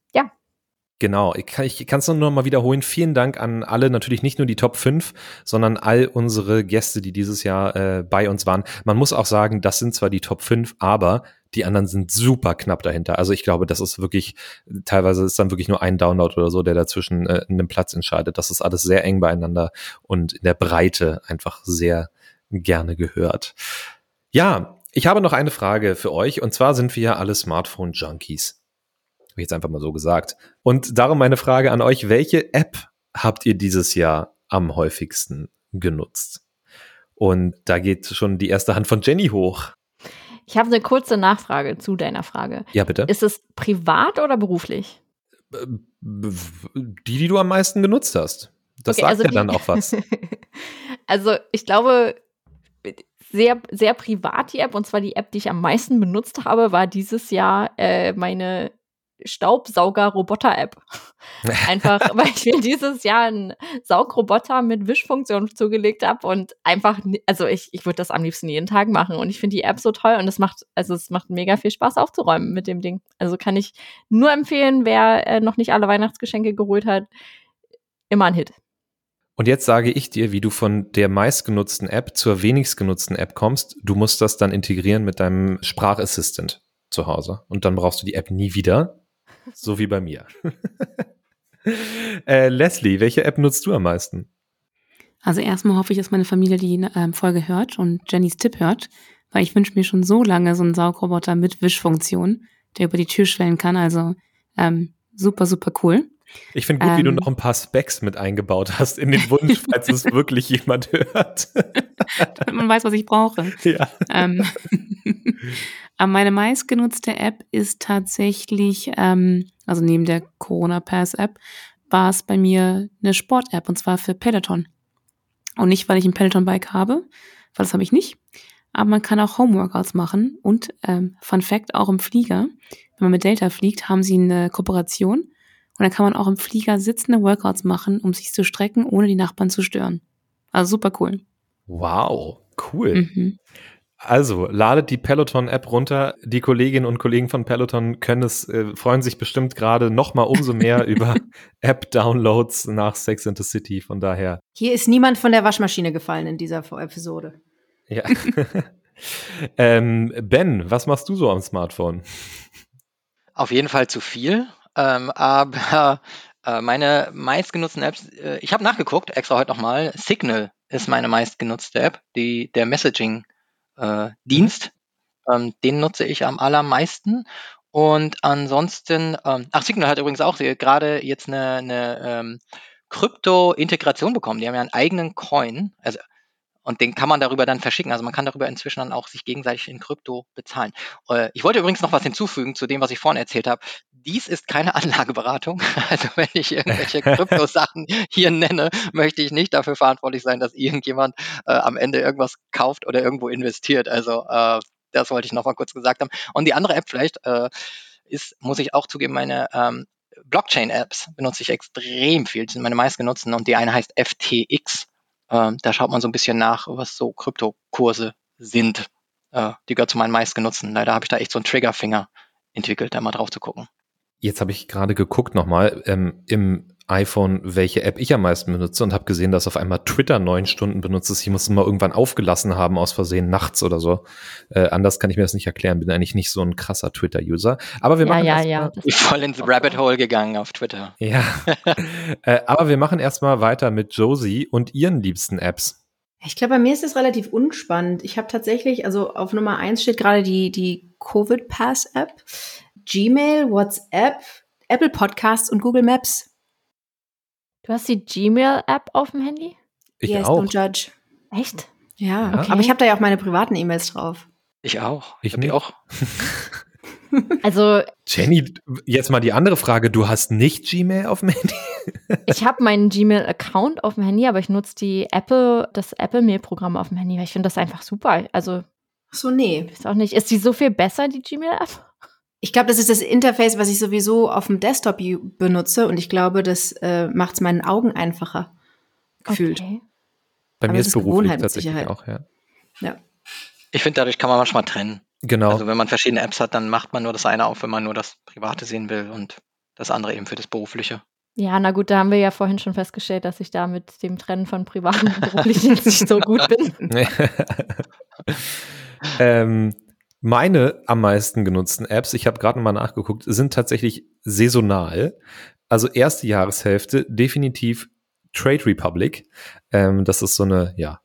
Speaker 1: Genau, ich kann es ich nur noch mal wiederholen. Vielen Dank an alle, natürlich nicht nur die Top 5, sondern all unsere Gäste, die dieses Jahr äh, bei uns waren. Man muss auch sagen, das sind zwar die Top 5, aber die anderen sind super knapp dahinter. Also ich glaube, das ist wirklich, teilweise ist dann wirklich nur ein Download oder so, der dazwischen äh, einem Platz entscheidet. Das ist alles sehr eng beieinander und in der Breite einfach sehr gerne gehört. Ja, ich habe noch eine Frage für euch und zwar sind wir ja alle Smartphone-Junkies. Habe ich jetzt einfach mal so gesagt. Und darum meine Frage an euch, welche App habt ihr dieses Jahr am häufigsten genutzt? Und da geht schon die erste Hand von Jenny hoch.
Speaker 3: Ich habe eine kurze Nachfrage zu deiner Frage.
Speaker 1: Ja, bitte.
Speaker 3: Ist es privat oder beruflich?
Speaker 1: Die, die du am meisten genutzt hast. Das okay, sagt also ja dann auch was. [laughs]
Speaker 3: also ich glaube, sehr, sehr privat die App, und zwar die App, die ich am meisten benutzt habe, war dieses Jahr äh, meine Staubsauger-Roboter-App. [laughs] Einfach, weil ich mir dieses Jahr einen Saugroboter mit Wischfunktion zugelegt habe und einfach, also ich, ich würde das am liebsten jeden Tag machen und ich finde die App so toll und es macht, also es macht mega viel Spaß aufzuräumen mit dem Ding. Also kann ich nur empfehlen, wer äh, noch nicht alle Weihnachtsgeschenke geholt hat, immer ein Hit.
Speaker 1: Und jetzt sage ich dir, wie du von der meistgenutzten App zur wenigstgenutzten App kommst. Du musst das dann integrieren mit deinem Sprachassistent zu Hause. Und dann brauchst du die App nie wieder. So wie bei mir. äh, Leslie, welche App nutzt du am meisten?
Speaker 5: Also erstmal hoffe ich, dass meine Familie die ähm, Folge hört und Jennys Tipp hört, weil ich wünsche mir schon so lange so einen Saugroboter mit Wischfunktion, der über die Tür schwellen kann. Also ähm, super, super cool.
Speaker 1: Ich finde gut, ähm, wie du ähm. noch ein paar Specs mit eingebaut hast in den Wunsch, [laughs] falls es wirklich jemand hört. [laughs]
Speaker 5: Damit man weiß, was ich brauche. Ja. Ähm, [laughs] meine meistgenutzte App ist tatsächlich, ähm, also neben der Corona Pass App, war es bei mir eine Sport-App und zwar für Peloton. Und nicht, weil ich ein Peloton-Bike habe, weil das habe ich nicht. Aber man kann auch Homeworkouts machen und ähm, Fun Fact, auch im Flieger, wenn man mit Delta fliegt, haben sie eine Kooperation und dann kann man auch im Flieger sitzende Workouts machen, um sich zu strecken, ohne die Nachbarn zu stören. Also super cool.
Speaker 1: Wow, cool. Mhm. Also, ladet die Peloton-App runter. Die Kolleginnen und Kollegen von Peloton können es, äh, freuen sich bestimmt gerade noch mal umso mehr [laughs] über App-Downloads nach Sex and the City. Von daher.
Speaker 4: Hier ist niemand von der Waschmaschine gefallen in dieser Episode.
Speaker 1: Ja. [laughs] ähm, ben, was machst du so am Smartphone?
Speaker 2: Auf jeden Fall zu viel. Ähm, aber äh, meine meistgenutzten Apps, äh, ich habe nachgeguckt, extra heute nochmal. Signal ist meine meistgenutzte App, die der Messaging äh, Dienst. Ähm, den nutze ich am allermeisten. Und ansonsten, ähm, ach, Signal hat übrigens auch gerade jetzt eine, eine ähm, Krypto-Integration bekommen. Die haben ja einen eigenen Coin, also und den kann man darüber dann verschicken. Also man kann darüber inzwischen dann auch sich gegenseitig in Krypto bezahlen. Äh, ich wollte übrigens noch was hinzufügen zu dem, was ich vorhin erzählt habe. Dies ist keine [laughs] Anlageberatung. Also wenn ich irgendwelche [laughs] Krypto-Sachen hier nenne, möchte ich nicht dafür verantwortlich sein, dass irgendjemand äh, am Ende irgendwas kauft oder irgendwo investiert. Also äh, das wollte ich noch mal kurz gesagt haben. Und die andere App vielleicht äh, ist, muss ich auch zugeben, meine ähm, Blockchain-Apps benutze ich extrem viel. Die sind meine meistgenutzten und die eine heißt FTX. Ähm, da schaut man so ein bisschen nach, was so Kryptokurse sind. Äh, die gehört zu meinen meistgenutzten. Leider habe ich da echt so einen Triggerfinger entwickelt, da mal drauf zu gucken.
Speaker 1: Jetzt habe ich gerade geguckt nochmal ähm, im iPhone, welche App ich am meisten benutze und habe gesehen, dass auf einmal Twitter neun Stunden benutzt ist. Ich muss es mal irgendwann aufgelassen haben, aus Versehen nachts oder so. Äh, anders kann ich mir das nicht erklären. Bin eigentlich nicht so ein krasser Twitter-User. Aber wir
Speaker 2: ja,
Speaker 1: machen
Speaker 2: ja, ja. Ich bin voll ins Rabbit Hole gegangen auf Twitter.
Speaker 1: Ja. [laughs] äh, aber wir machen erstmal weiter mit Josie und ihren liebsten Apps.
Speaker 4: Ich glaube, bei mir ist es relativ unspannend. Ich habe tatsächlich, also auf Nummer eins steht gerade die, die Covid Pass App, Gmail, WhatsApp, Apple Podcasts und Google Maps.
Speaker 3: Du hast die Gmail-App auf dem Handy?
Speaker 1: Ich yes, auch.
Speaker 4: Don't judge.
Speaker 3: Echt?
Speaker 4: Ja, okay. aber ich habe da ja auch meine privaten E-Mails drauf.
Speaker 2: Ich auch.
Speaker 1: Ich hab die auch. [laughs]
Speaker 3: also
Speaker 1: Jenny, jetzt mal die andere Frage. Du hast nicht Gmail auf dem Handy? [laughs]
Speaker 3: ich habe meinen Gmail-Account auf dem Handy, aber ich nutze die Apple, das Apple-Mail-Programm auf dem Handy, weil ich finde das einfach super. Also
Speaker 4: so, nee.
Speaker 3: Ist auch nicht. Ist die so viel besser, die Gmail-App?
Speaker 4: Ich glaube, das ist das Interface, was ich sowieso auf dem Desktop benutze und ich glaube, das äh, macht es meinen Augen einfacher gefühlt. Okay.
Speaker 1: Bei Aber mir ist beruflich tatsächlich auch, ja.
Speaker 4: ja.
Speaker 2: Ich finde, dadurch kann man manchmal trennen.
Speaker 1: Genau.
Speaker 2: Also wenn man verschiedene Apps hat, dann macht man nur das eine auf, wenn man nur das Private sehen will und das andere eben für das Berufliche.
Speaker 3: Ja, na gut, da haben wir ja vorhin schon festgestellt, dass ich da mit dem Trennen von Privaten und Beruflichen jetzt [laughs] nicht so gut bin. [laughs]
Speaker 1: ähm, meine am meisten genutzten Apps, ich habe gerade mal nachgeguckt, sind tatsächlich saisonal. Also erste Jahreshälfte definitiv Trade Republic. Ähm, das ist so eine, ja,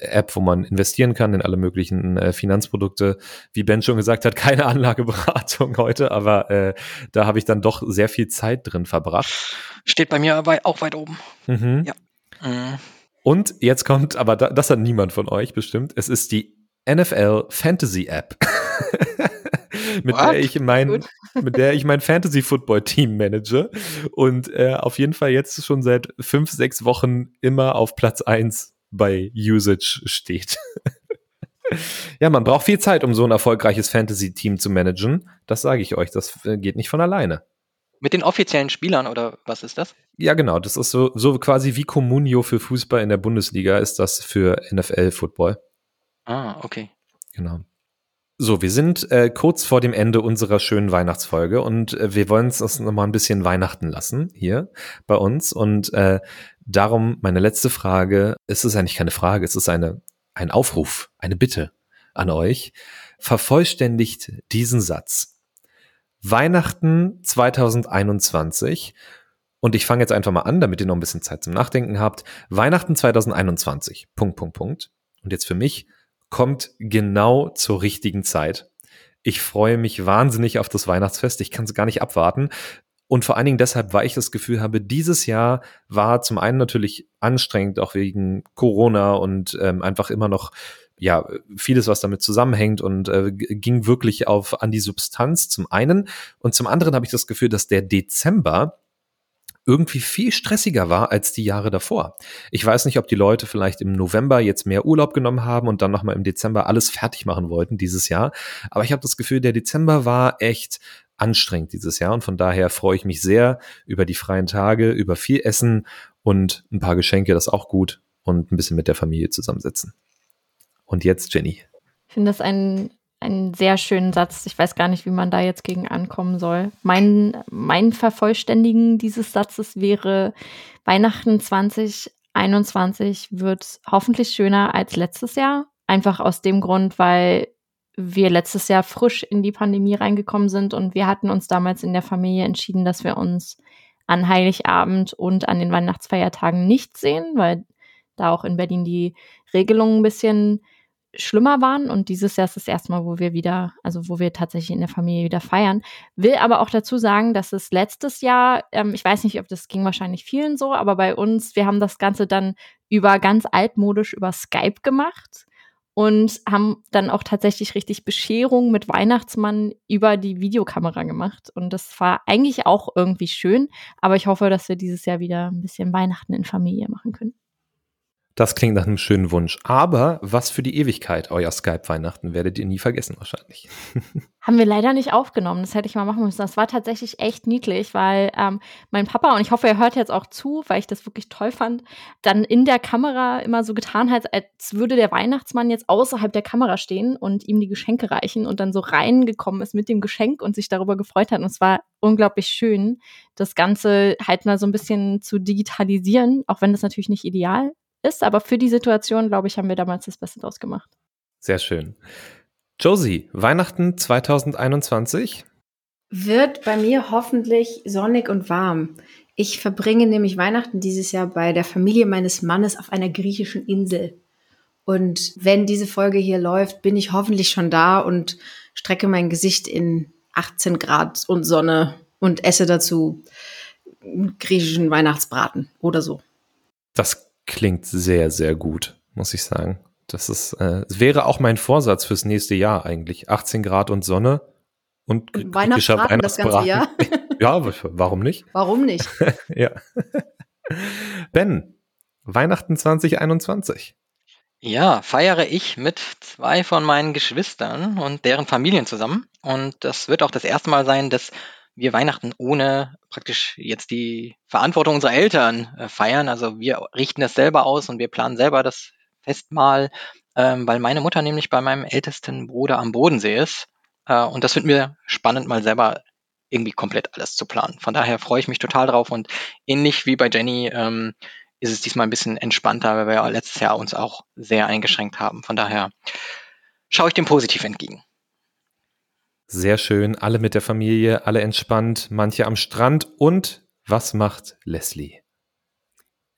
Speaker 1: App, wo man investieren kann in alle möglichen äh, Finanzprodukte. Wie Ben schon gesagt hat, [laughs] keine Anlageberatung heute, aber äh, da habe ich dann doch sehr viel Zeit drin verbracht.
Speaker 2: Steht bei mir aber auch weit oben.
Speaker 1: Mhm. Ja. Mhm. Und jetzt kommt, aber da, das hat niemand von euch bestimmt, es ist die NFL Fantasy App. [laughs] mit What? der ich mein, [laughs] mit der ich mein Fantasy Football Team manage und äh, auf jeden Fall jetzt schon seit fünf, sechs Wochen immer auf Platz eins bei Usage steht. [laughs] ja, man braucht viel Zeit, um so ein erfolgreiches Fantasy Team zu managen. Das sage ich euch. Das äh, geht nicht von alleine.
Speaker 2: Mit den offiziellen Spielern oder was ist das?
Speaker 1: Ja, genau. Das ist so, so quasi wie Communio für Fußball in der Bundesliga ist das für NFL Football.
Speaker 2: Ah, okay.
Speaker 1: Genau. So, wir sind äh, kurz vor dem Ende unserer schönen Weihnachtsfolge und äh, wir wollen uns das nochmal ein bisschen Weihnachten lassen hier bei uns. Und äh, darum meine letzte Frage, es ist eigentlich keine Frage, es ist eine, ein Aufruf, eine Bitte an euch. Vervollständigt diesen Satz. Weihnachten 2021 und ich fange jetzt einfach mal an, damit ihr noch ein bisschen Zeit zum Nachdenken habt. Weihnachten 2021. Punkt, Punkt, Punkt. Und jetzt für mich kommt genau zur richtigen Zeit. Ich freue mich wahnsinnig auf das Weihnachtsfest. Ich kann es gar nicht abwarten. Und vor allen Dingen deshalb, weil ich das Gefühl habe, dieses Jahr war zum einen natürlich anstrengend, auch wegen Corona und ähm, einfach immer noch ja vieles, was damit zusammenhängt und äh, ging wirklich auf an die Substanz zum einen und zum anderen habe ich das Gefühl, dass der Dezember irgendwie viel stressiger war als die Jahre davor. Ich weiß nicht, ob die Leute vielleicht im November jetzt mehr Urlaub genommen haben und dann nochmal im Dezember alles fertig machen wollten dieses Jahr. Aber ich habe das Gefühl, der Dezember war echt anstrengend dieses Jahr und von daher freue ich mich sehr über die freien Tage, über viel Essen und ein paar Geschenke, das auch gut und ein bisschen mit der Familie zusammensitzen. Und jetzt Jenny.
Speaker 3: Ich finde das ein einen sehr schönen Satz. Ich weiß gar nicht, wie man da jetzt gegen ankommen soll. Mein, mein Vervollständigen dieses Satzes wäre, Weihnachten 2021 wird hoffentlich schöner als letztes Jahr. Einfach aus dem Grund, weil wir letztes Jahr frisch in die Pandemie reingekommen sind und wir hatten uns damals in der Familie entschieden, dass wir uns an Heiligabend und an den Weihnachtsfeiertagen nicht sehen, weil da auch in Berlin die Regelungen ein bisschen schlimmer waren und dieses Jahr ist das erste Mal, wo wir wieder, also wo wir tatsächlich in der Familie wieder feiern. Will aber auch dazu sagen, dass es letztes Jahr, ähm, ich weiß nicht, ob das ging wahrscheinlich vielen so, aber bei uns, wir haben das Ganze dann über ganz altmodisch über Skype gemacht und haben dann auch tatsächlich richtig Bescherung mit Weihnachtsmann über die Videokamera gemacht. Und das war eigentlich auch irgendwie schön, aber ich hoffe, dass wir dieses Jahr wieder ein bisschen Weihnachten in Familie machen können.
Speaker 1: Das klingt nach einem schönen Wunsch. Aber was für die Ewigkeit, euer Skype-Weihnachten, werdet ihr nie vergessen wahrscheinlich. [laughs]
Speaker 3: Haben wir leider nicht aufgenommen. Das hätte ich mal machen müssen. Das war tatsächlich echt niedlich, weil ähm, mein Papa, und ich hoffe, er hört jetzt auch zu, weil ich das wirklich toll fand, dann in der Kamera immer so getan hat, als würde der Weihnachtsmann jetzt außerhalb der Kamera stehen und ihm die Geschenke reichen und dann so reingekommen ist mit dem Geschenk und sich darüber gefreut hat. Und es war unglaublich schön, das Ganze halt mal so ein bisschen zu digitalisieren, auch wenn das natürlich nicht ideal ist, aber für die Situation, glaube ich, haben wir damals das Beste draus gemacht.
Speaker 1: Sehr schön. Josie, Weihnachten 2021?
Speaker 4: Wird bei mir hoffentlich sonnig und warm. Ich verbringe nämlich Weihnachten dieses Jahr bei der Familie meines Mannes auf einer griechischen Insel. Und wenn diese Folge hier läuft, bin ich hoffentlich schon da und strecke mein Gesicht in 18 Grad und Sonne und esse dazu griechischen Weihnachtsbraten oder so.
Speaker 1: Das klingt sehr, sehr gut, muss ich sagen. Das ist, äh, wäre auch mein Vorsatz fürs nächste Jahr eigentlich. 18 Grad und Sonne und,
Speaker 4: und Weihnachtsbraten das ganze Jahr. [laughs]
Speaker 1: ja, warum nicht?
Speaker 4: Warum nicht? [laughs]
Speaker 1: ja. Ben, Weihnachten 2021.
Speaker 2: Ja, feiere ich mit zwei von meinen Geschwistern und deren Familien zusammen. Und das wird auch das erste Mal sein, dass wir Weihnachten ohne praktisch jetzt die Verantwortung unserer Eltern äh, feiern. Also wir richten das selber aus und wir planen selber das Festmahl, ähm, weil meine Mutter nämlich bei meinem ältesten Bruder am Bodensee ist. Äh, und das finden wir spannend, mal selber irgendwie komplett alles zu planen. Von daher freue ich mich total drauf und ähnlich wie bei Jenny ähm, ist es diesmal ein bisschen entspannter, weil wir ja letztes Jahr uns auch sehr eingeschränkt haben. Von daher schaue ich dem positiv entgegen.
Speaker 1: Sehr schön, alle mit der Familie, alle entspannt, manche am Strand. Und was macht Leslie?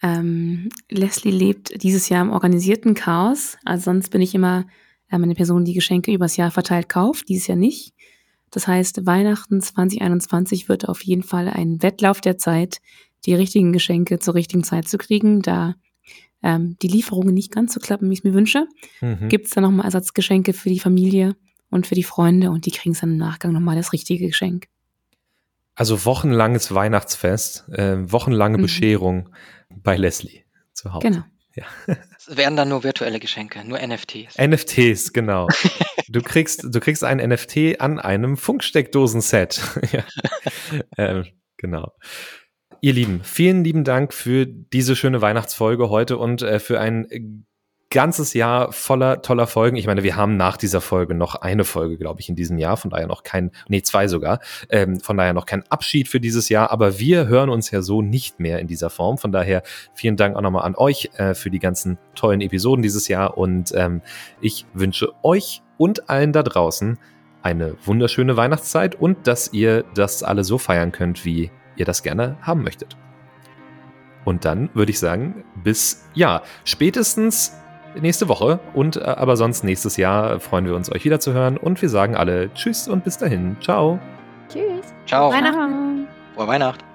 Speaker 5: Ähm, Leslie lebt dieses Jahr im organisierten Chaos. Also sonst bin ich immer ähm, eine Person, die Geschenke übers Jahr verteilt kauft. Dieses Jahr nicht. Das heißt, Weihnachten 2021 wird auf jeden Fall ein Wettlauf der Zeit, die richtigen Geschenke zur richtigen Zeit zu kriegen, da ähm, die Lieferungen nicht ganz so klappen, wie ich es mir wünsche. Mhm. Gibt es da nochmal Ersatzgeschenke für die Familie? Und für die Freunde und die kriegen es dann im Nachgang nochmal das richtige Geschenk.
Speaker 1: Also wochenlanges Weihnachtsfest, äh, wochenlange mhm. Bescherung bei Leslie zu Hause.
Speaker 5: Genau.
Speaker 2: Ja. Es werden dann nur virtuelle Geschenke, nur NFTs.
Speaker 1: NFTs, genau. [laughs] Du kriegst, du kriegst ein NFT an einem Funksteckdosen-Set. [laughs] ja. ähm, genau. Ihr Lieben, vielen lieben Dank für diese schöne Weihnachtsfolge heute und äh, für ein ganzes Jahr voller toller Folgen. Ich meine, wir haben nach dieser Folge noch eine Folge, glaube ich, in diesem Jahr. Von daher noch kein, nee, zwei sogar. Ähm, von daher noch kein Abschied für dieses Jahr. Aber wir hören uns ja so nicht mehr in dieser Form. Von daher vielen Dank auch nochmal an euch äh, für die ganzen tollen Episoden dieses Jahr. Und ähm, ich wünsche euch und allen da draußen eine wunderschöne Weihnachtszeit und dass ihr das alle so feiern könnt, wie ihr das gerne haben möchtet. Und dann würde ich sagen, bis ja, spätestens nächste Woche und äh, aber sonst nächstes Jahr freuen wir uns, euch wieder zu hören und wir sagen alle Tschüss und bis dahin. Ciao.
Speaker 3: Tschüss.
Speaker 2: Ciao.
Speaker 4: Weihnachten.
Speaker 2: Frohe Weihnacht.